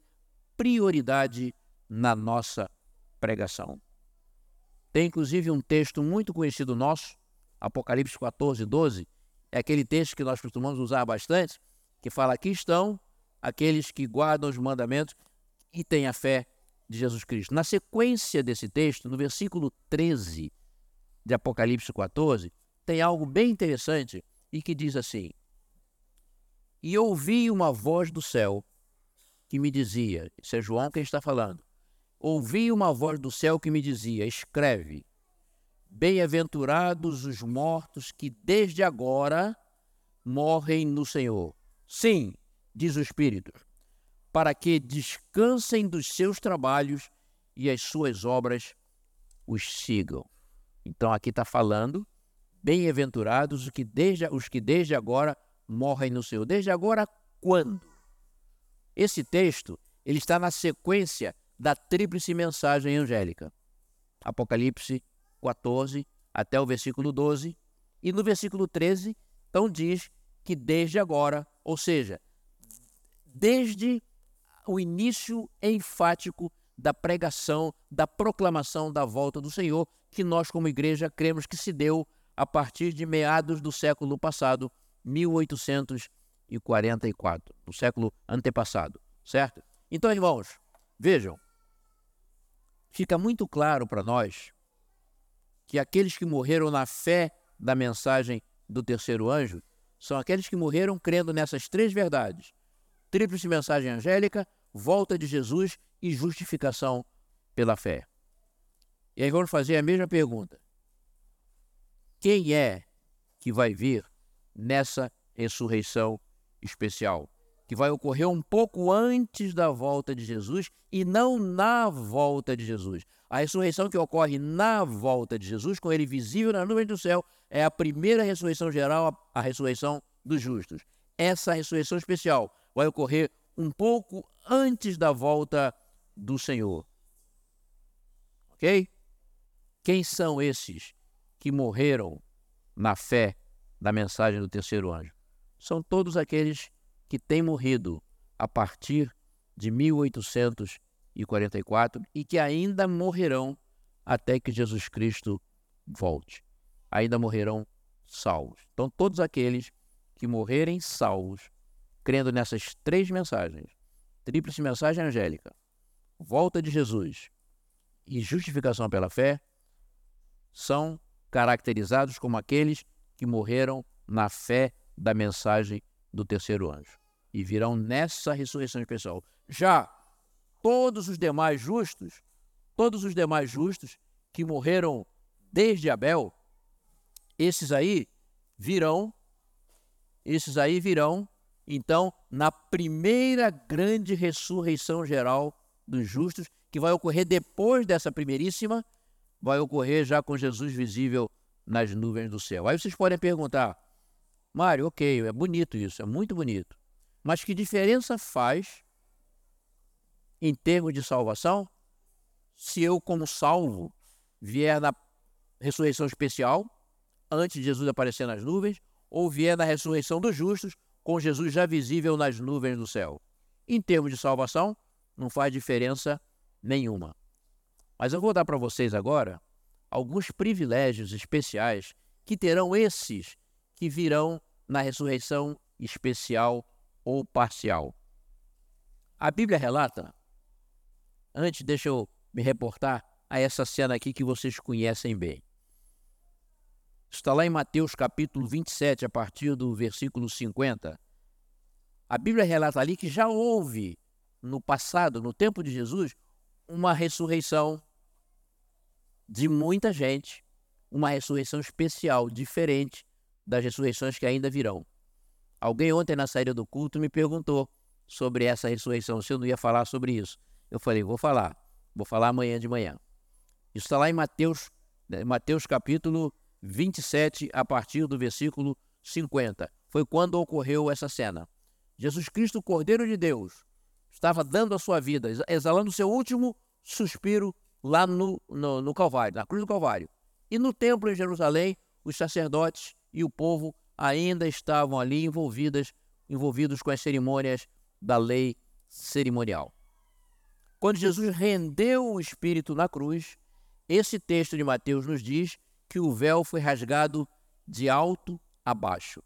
prioridade na nossa pregação. Tem inclusive um texto muito conhecido nosso, Apocalipse 14, 12, é aquele texto que nós costumamos usar bastante, que fala: Aqui estão aqueles que guardam os mandamentos e têm a fé de Jesus Cristo. Na sequência desse texto, no versículo 13 de Apocalipse 14, tem algo bem interessante e que diz assim: E ouvi uma voz do céu que me dizia, isso é João quem está falando, ouvi uma voz do céu que me dizia: Escreve, bem-aventurados os mortos que desde agora morrem no Senhor. Sim, diz o Espírito, para que descansem dos seus trabalhos e as suas obras os sigam. Então aqui está falando Bem-aventurados os que desde os que desde agora morrem no Senhor. Desde agora quando? Esse texto, ele está na sequência da tríplice mensagem angélica. Apocalipse 14 até o versículo 12, e no versículo 13, então diz que desde agora, ou seja, desde o início enfático da pregação, da proclamação da volta do Senhor, que nós, como igreja, cremos que se deu a partir de meados do século passado, 1844, no século antepassado, certo? Então, irmãos, vejam, fica muito claro para nós que aqueles que morreram na fé da mensagem do terceiro anjo são aqueles que morreram crendo nessas três verdades: tríplice mensagem angélica, volta de Jesus e justificação pela fé. E aí vamos fazer a mesma pergunta: quem é que vai vir nessa ressurreição especial? Que vai ocorrer um pouco antes da volta de Jesus e não na volta de Jesus. A ressurreição que ocorre na volta de Jesus, com ele visível na nuvem do céu, é a primeira ressurreição geral, a ressurreição dos justos. Essa ressurreição especial vai ocorrer um pouco antes da volta do Senhor. Ok? Quem são esses que morreram na fé da mensagem do terceiro anjo? São todos aqueles que têm morrido a partir de 1844 e que ainda morrerão até que Jesus Cristo volte. Ainda morrerão salvos. Então, todos aqueles que morrerem salvos, crendo nessas três mensagens, tríplice mensagem angélica, volta de Jesus e justificação pela fé, são caracterizados como aqueles que morreram na fé da mensagem do terceiro anjo e virão nessa ressurreição especial. Já todos os demais justos, todos os demais justos que morreram desde Abel, esses aí virão, esses aí virão, então, na primeira grande ressurreição geral dos justos, que vai ocorrer depois dessa primeiríssima, vai ocorrer já com Jesus visível nas nuvens do céu. Aí vocês podem perguntar, Mário, ok, é bonito isso, é muito bonito. Mas que diferença faz em termos de salvação se eu, como salvo, vier na ressurreição especial, antes de Jesus aparecer nas nuvens, ou vier na ressurreição dos justos, com Jesus já visível nas nuvens do céu? Em termos de salvação, não faz diferença nenhuma. Mas eu vou dar para vocês agora alguns privilégios especiais que terão esses que virão na ressurreição especial ou parcial. A Bíblia relata, antes deixa eu me reportar a essa cena aqui que vocês conhecem bem. Está lá em Mateus capítulo 27, a partir do versículo 50. A Bíblia relata ali que já houve no passado, no tempo de Jesus, uma ressurreição de muita gente, uma ressurreição especial, diferente das ressurreições que ainda virão. Alguém ontem na saída do culto me perguntou sobre essa ressurreição, se eu não ia falar sobre isso. Eu falei, vou falar, vou falar amanhã de manhã. Isso está lá em Mateus, né, Mateus capítulo 27, a partir do versículo 50. Foi quando ocorreu essa cena. Jesus Cristo, Cordeiro de Deus, estava dando a sua vida, exalando o seu último suspiro lá no, no, no Calvário, na cruz do Calvário. E no templo em Jerusalém, os sacerdotes e o povo ainda estavam ali envolvidas, envolvidos com as cerimônias da lei cerimonial. Quando Jesus rendeu o Espírito na cruz, esse texto de Mateus nos diz que o véu foi rasgado de alto a baixo,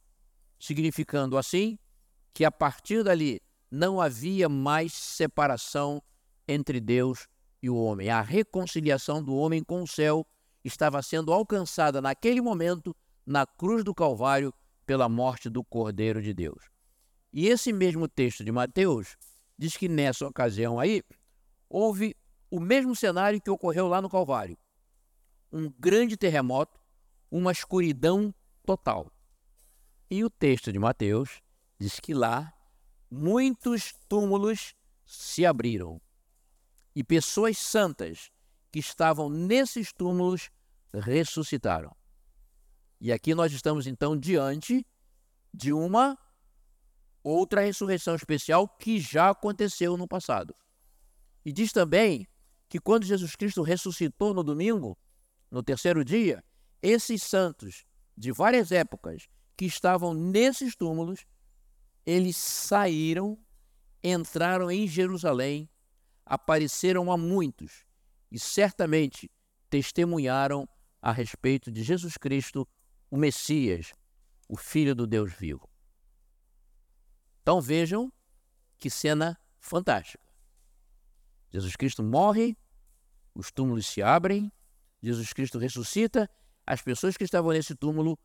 significando assim que a partir dali não havia mais separação entre Deus e o homem. A reconciliação do homem com o céu estava sendo alcançada naquele momento na cruz do Calvário pela morte do Cordeiro de Deus. E esse mesmo texto de Mateus diz que nessa ocasião aí houve o mesmo cenário que ocorreu lá no Calvário. Um grande terremoto, uma escuridão total. E o texto de Mateus diz que lá muitos túmulos se abriram e pessoas santas que estavam nesses túmulos ressuscitaram. E aqui nós estamos então diante de uma outra ressurreição especial que já aconteceu no passado. E diz também que quando Jesus Cristo ressuscitou no domingo, no terceiro dia, esses santos de várias épocas que estavam nesses túmulos, eles saíram, entraram em Jerusalém, apareceram a muitos e certamente testemunharam a respeito de Jesus Cristo, o Messias, o Filho do Deus vivo. Então vejam que cena fantástica. Jesus Cristo morre, os túmulos se abrem, Jesus Cristo ressuscita, as pessoas que estavam nesse túmulo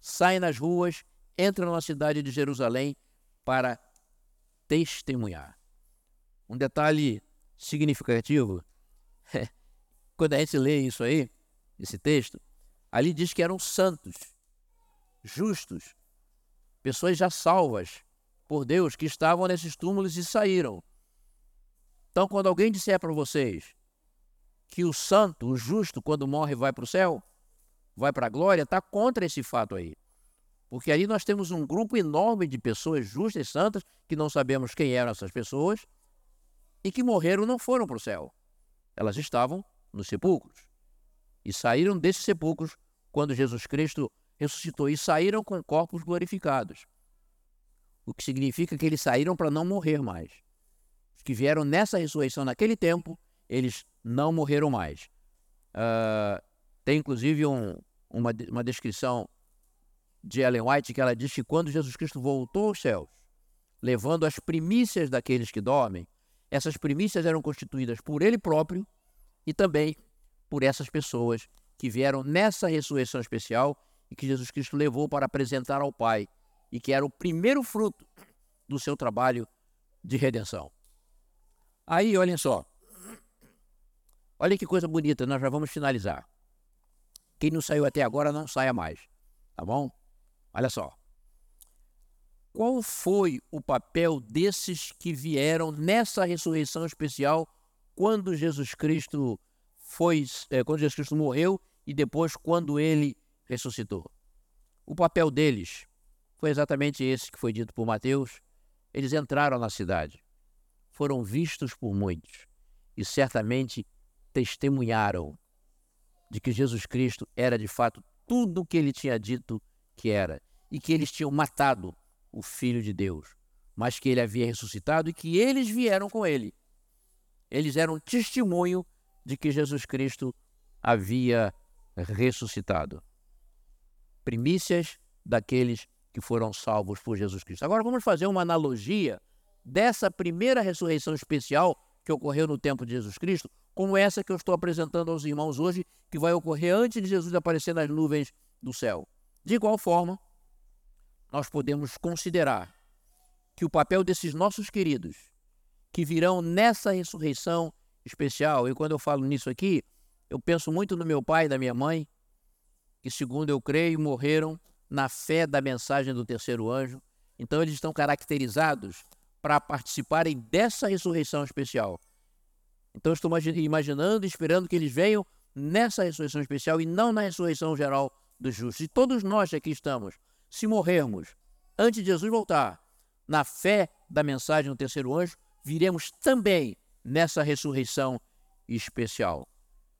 saem nas ruas, entram na cidade de Jerusalém para testemunhar. Um detalhe significativo, [laughs] quando a gente lê isso aí, esse texto, ali diz que eram santos, justos, pessoas já salvas por Deus que estavam nesses túmulos e saíram. Então, quando alguém disser para vocês que o santo, o justo, quando morre, vai para o céu, vai para a glória, está contra esse fato aí. Porque ali nós temos um grupo enorme de pessoas justas e santas, que não sabemos quem eram essas pessoas, e que morreram não foram para o céu. Elas estavam nos sepulcros. E saíram desses sepulcros quando Jesus Cristo ressuscitou. E saíram com corpos glorificados. O que significa que eles saíram para não morrer mais. Os que vieram nessa ressurreição naquele tempo, eles não morreram mais. Uh, tem inclusive um, uma, uma descrição de Ellen White que ela diz que quando Jesus Cristo voltou aos céus, levando as primícias daqueles que dormem, essas primícias eram constituídas por ele próprio e também por essas pessoas que vieram nessa ressurreição especial e que Jesus Cristo levou para apresentar ao Pai e que era o primeiro fruto do seu trabalho de redenção. Aí, olhem só. Olha que coisa bonita, nós já vamos finalizar. Quem não saiu até agora, não saia mais. Tá bom? Olha só. Qual foi o papel desses que vieram nessa ressurreição especial quando Jesus Cristo foi, é, quando Jesus Cristo morreu e depois quando ele ressuscitou? O papel deles foi exatamente esse que foi dito por Mateus. Eles entraram na cidade, foram vistos por muitos e certamente testemunharam de que Jesus Cristo era de fato tudo o que ele tinha dito que era e que eles tinham matado o Filho de Deus, mas que ele havia ressuscitado e que eles vieram com ele. Eles eram testemunho de que Jesus Cristo havia ressuscitado. Primícias daqueles que foram salvos por Jesus Cristo. Agora vamos fazer uma analogia dessa primeira ressurreição especial que ocorreu no tempo de Jesus Cristo como essa que eu estou apresentando aos irmãos hoje, que vai ocorrer antes de Jesus aparecer nas nuvens do céu. De igual forma, nós podemos considerar que o papel desses nossos queridos, que virão nessa ressurreição especial, e quando eu falo nisso aqui, eu penso muito no meu pai e na minha mãe, que, segundo eu creio, morreram na fé da mensagem do terceiro anjo. Então, eles estão caracterizados para participarem dessa ressurreição especial. Então, estou imaginando esperando que eles venham nessa ressurreição especial e não na ressurreição geral dos justos. E todos nós aqui estamos, se morrermos antes de Jesus voltar, na fé da mensagem do terceiro anjo, viremos também nessa ressurreição especial.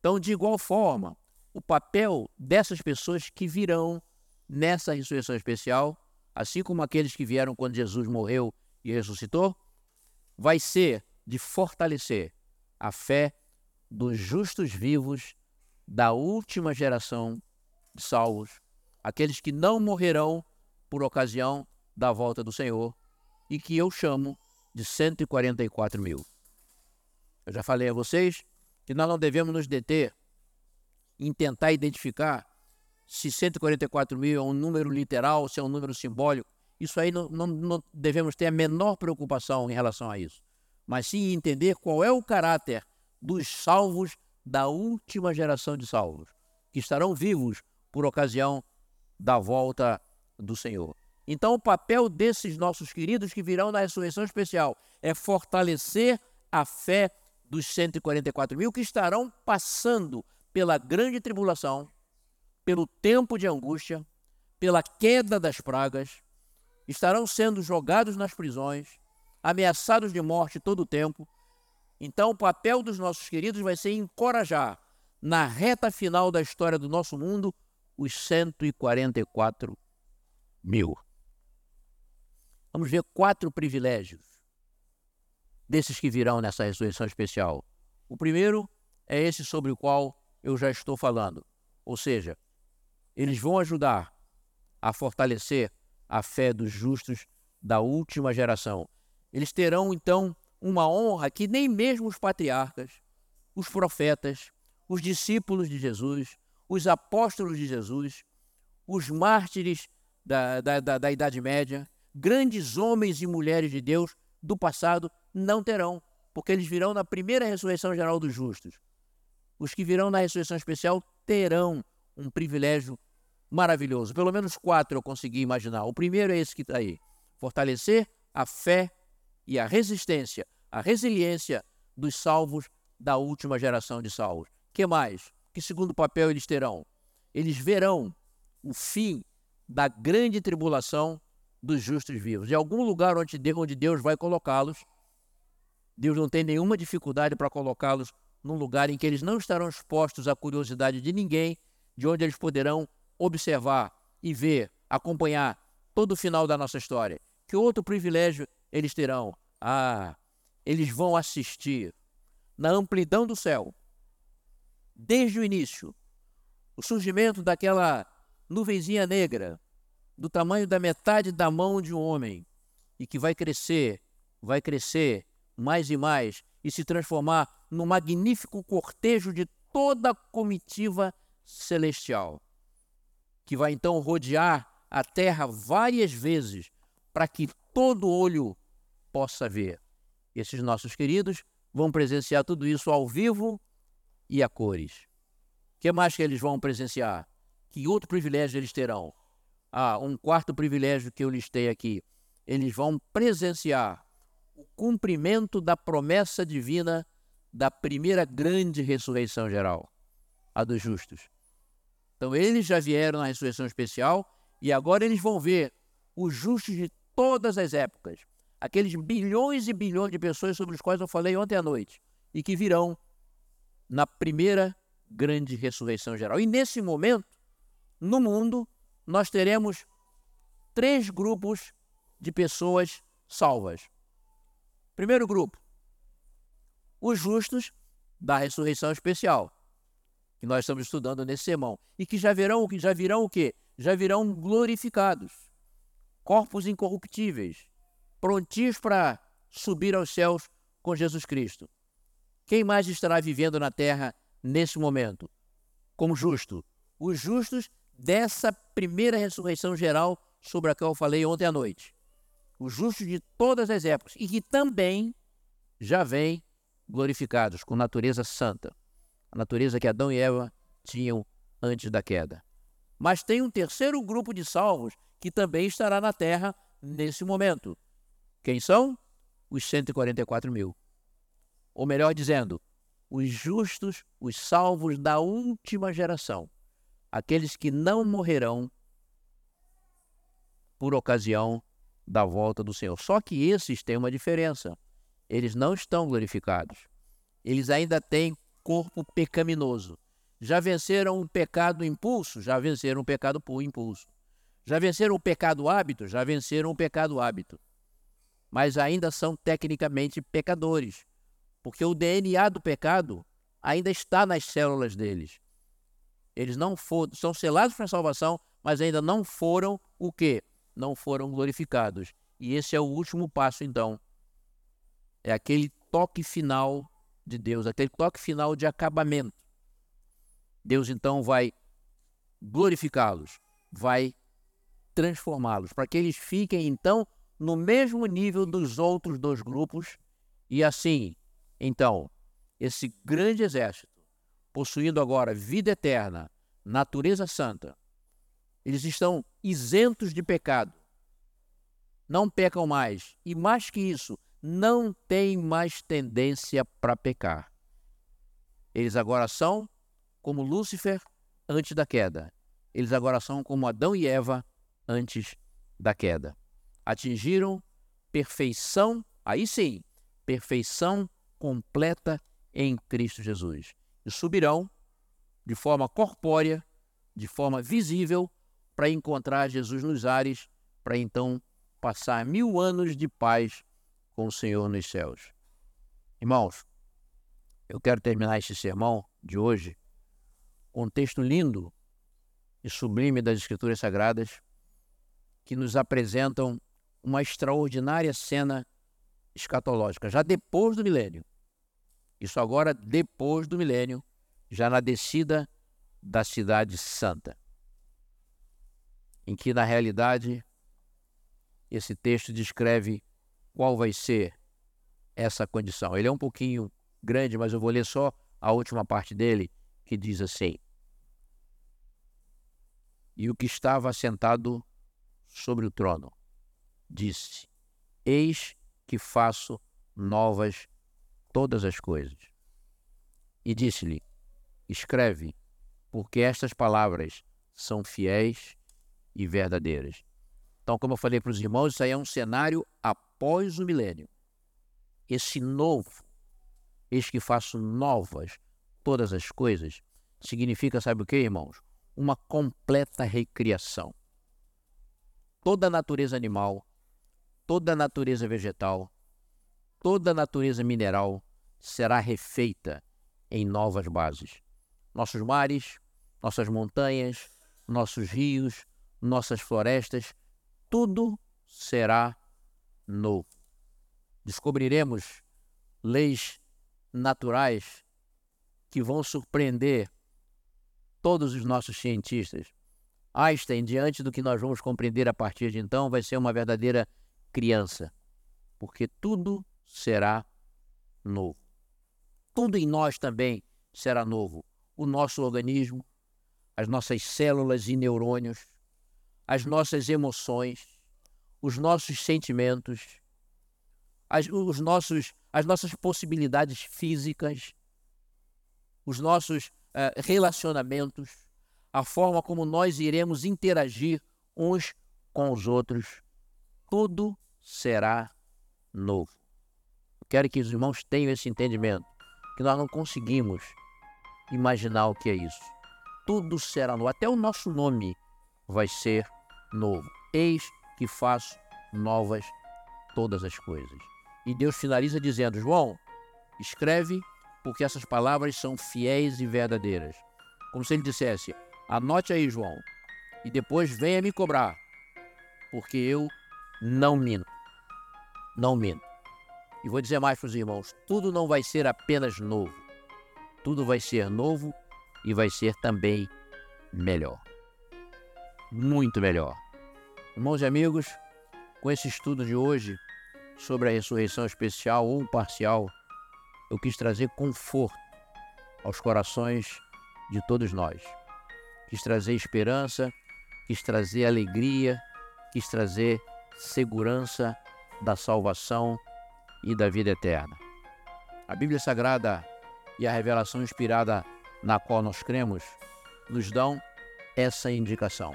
Então, de igual forma, o papel dessas pessoas que virão nessa ressurreição especial, assim como aqueles que vieram quando Jesus morreu e ressuscitou, vai ser de fortalecer a fé dos justos vivos da última geração de salvos, aqueles que não morrerão por ocasião da volta do Senhor e que eu chamo de 144 mil. Eu já falei a vocês que nós não devemos nos deter em tentar identificar se 144 mil é um número literal, se é um número simbólico. Isso aí não, não, não devemos ter a menor preocupação em relação a isso mas sim entender qual é o caráter dos salvos da última geração de salvos, que estarão vivos por ocasião da volta do Senhor. Então, o papel desses nossos queridos que virão na ressurreição especial é fortalecer a fé dos 144 mil que estarão passando pela grande tribulação, pelo tempo de angústia, pela queda das pragas, estarão sendo jogados nas prisões, ameaçados de morte todo o tempo. Então, o papel dos nossos queridos vai ser encorajar, na reta final da história do nosso mundo, os 144 mil. Vamos ver quatro privilégios desses que virão nessa ressurreição especial. O primeiro é esse sobre o qual eu já estou falando, ou seja, eles vão ajudar a fortalecer a fé dos justos da última geração. Eles terão então uma honra que nem mesmo os patriarcas, os profetas, os discípulos de Jesus, os apóstolos de Jesus, os mártires da, da, da, da Idade Média, grandes homens e mulheres de Deus do passado não terão, porque eles virão na primeira ressurreição geral dos justos. Os que virão na ressurreição especial terão um privilégio maravilhoso. Pelo menos quatro eu consegui imaginar. O primeiro é esse que está aí: fortalecer a fé e a resistência, a resiliência dos salvos da última geração de salvos. Que mais? Que segundo papel eles terão? Eles verão o fim da grande tribulação dos justos vivos. De algum lugar onde Deus vai colocá-los, Deus não tem nenhuma dificuldade para colocá-los num lugar em que eles não estarão expostos à curiosidade de ninguém, de onde eles poderão observar e ver, acompanhar todo o final da nossa história. Que outro privilégio eles terão? Ah, eles vão assistir na amplidão do céu, desde o início, o surgimento daquela nuvenzinha negra, do tamanho da metade da mão de um homem, e que vai crescer, vai crescer mais e mais e se transformar no magnífico cortejo de toda a comitiva celestial, que vai então rodear a terra várias vezes para que todo olho possa ver. Esses nossos queridos vão presenciar tudo isso ao vivo e a cores. O que mais que eles vão presenciar? Que outro privilégio eles terão? Ah, um quarto privilégio que eu listei aqui. Eles vão presenciar o cumprimento da promessa divina da primeira grande ressurreição geral, a dos justos. Então, eles já vieram na ressurreição especial e agora eles vão ver os justos de todas as épocas, aqueles bilhões e bilhões de pessoas sobre os quais eu falei ontem à noite e que virão na primeira grande ressurreição geral. E nesse momento, no mundo, nós teremos três grupos de pessoas salvas. Primeiro grupo, os justos da ressurreição especial, que nós estamos estudando nesse sermão, e que já virão, já virão o quê? Já virão glorificados, corpos incorruptíveis, prontinhos para subir aos céus com Jesus Cristo. Quem mais estará vivendo na terra nesse momento? Como justo? Os justos dessa primeira ressurreição geral sobre a qual eu falei ontem à noite os justos de todas as épocas, e que também já vêm glorificados com natureza santa, a natureza que Adão e Eva tinham antes da queda. Mas tem um terceiro grupo de salvos que também estará na terra nesse momento. Quem são? Os 144 mil. Ou melhor dizendo, os justos, os salvos da última geração, aqueles que não morrerão por ocasião da volta do Senhor. Só que esses têm uma diferença. Eles não estão glorificados. Eles ainda têm corpo pecaminoso. Já venceram o pecado impulso? Já venceram o pecado por impulso. Já venceram o pecado hábito? Já venceram o pecado hábito. Mas ainda são tecnicamente pecadores, porque o DNA do pecado ainda está nas células deles. Eles não foram, são selados para a salvação, mas ainda não foram o quê? não foram glorificados. E esse é o último passo, então. É aquele toque final de Deus, aquele toque final de acabamento. Deus então vai glorificá-los, vai transformá-los, para que eles fiquem então no mesmo nível dos outros dois grupos e assim, então, esse grande exército, possuindo agora vida eterna, natureza santa, eles estão isentos de pecado. Não pecam mais. E mais que isso, não têm mais tendência para pecar. Eles agora são como Lúcifer antes da queda. eles agora são como Adão e Eva antes da queda. Atingiram perfeição, aí sim, perfeição completa em Cristo Jesus. E subirão de forma corpórea, de forma visível, para encontrar Jesus nos ares, para então passar mil anos de paz com o Senhor nos céus. Irmãos, eu quero terminar este sermão de hoje com um texto lindo e sublime das Escrituras Sagradas que nos apresentam uma extraordinária cena escatológica, já depois do milênio. Isso agora depois do milênio, já na descida da Cidade Santa. Em que, na realidade, esse texto descreve qual vai ser essa condição. Ele é um pouquinho grande, mas eu vou ler só a última parte dele, que diz assim: E o que estava sentado sobre o trono disse: Eis que faço novas todas as coisas. E disse-lhe: Escreve, porque estas palavras são fiéis e verdadeiras. Então, como eu falei para os irmãos, isso aí é um cenário após o milênio. Esse novo, eis que faço novas todas as coisas, significa, sabe o que, irmãos? Uma completa recriação. Toda a natureza animal, toda a natureza vegetal, toda a natureza mineral será refeita em novas bases. Nossos mares, nossas montanhas, nossos rios, nossas florestas, tudo será novo. Descobriremos leis naturais que vão surpreender todos os nossos cientistas. Einstein, diante do que nós vamos compreender a partir de então, vai ser uma verdadeira criança, porque tudo será novo. Tudo em nós também será novo. O nosso organismo, as nossas células e neurônios, as nossas emoções, os nossos sentimentos, as, os nossos, as nossas possibilidades físicas, os nossos uh, relacionamentos, a forma como nós iremos interagir uns com os outros, tudo será novo. Quero que os irmãos tenham esse entendimento, que nós não conseguimos imaginar o que é isso. Tudo será novo, até o nosso nome vai ser novo. Eis que faço novas todas as coisas. E Deus finaliza dizendo: João, escreve, porque essas palavras são fiéis e verdadeiras. Como se ele dissesse: anote aí, João, e depois venha me cobrar, porque eu não minto. Não minto. E vou dizer mais para os irmãos: tudo não vai ser apenas novo, tudo vai ser novo e vai ser também melhor. Muito melhor. Irmãos e amigos, com esse estudo de hoje sobre a ressurreição especial ou parcial, eu quis trazer conforto aos corações de todos nós. Quis trazer esperança, quis trazer alegria, quis trazer segurança da salvação e da vida eterna. A Bíblia Sagrada e a revelação inspirada na qual nós cremos nos dão essa indicação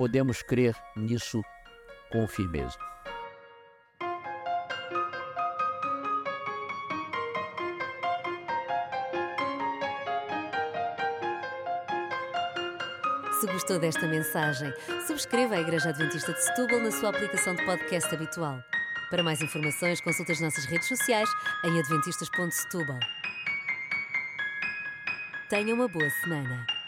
podemos crer nisso com firmeza. Se gostou desta mensagem, subscreva a Igreja Adventista de Setúbal na sua aplicação de podcast habitual. Para mais informações, consulte as nossas redes sociais em adventistas.setúbal. Tenha uma boa semana.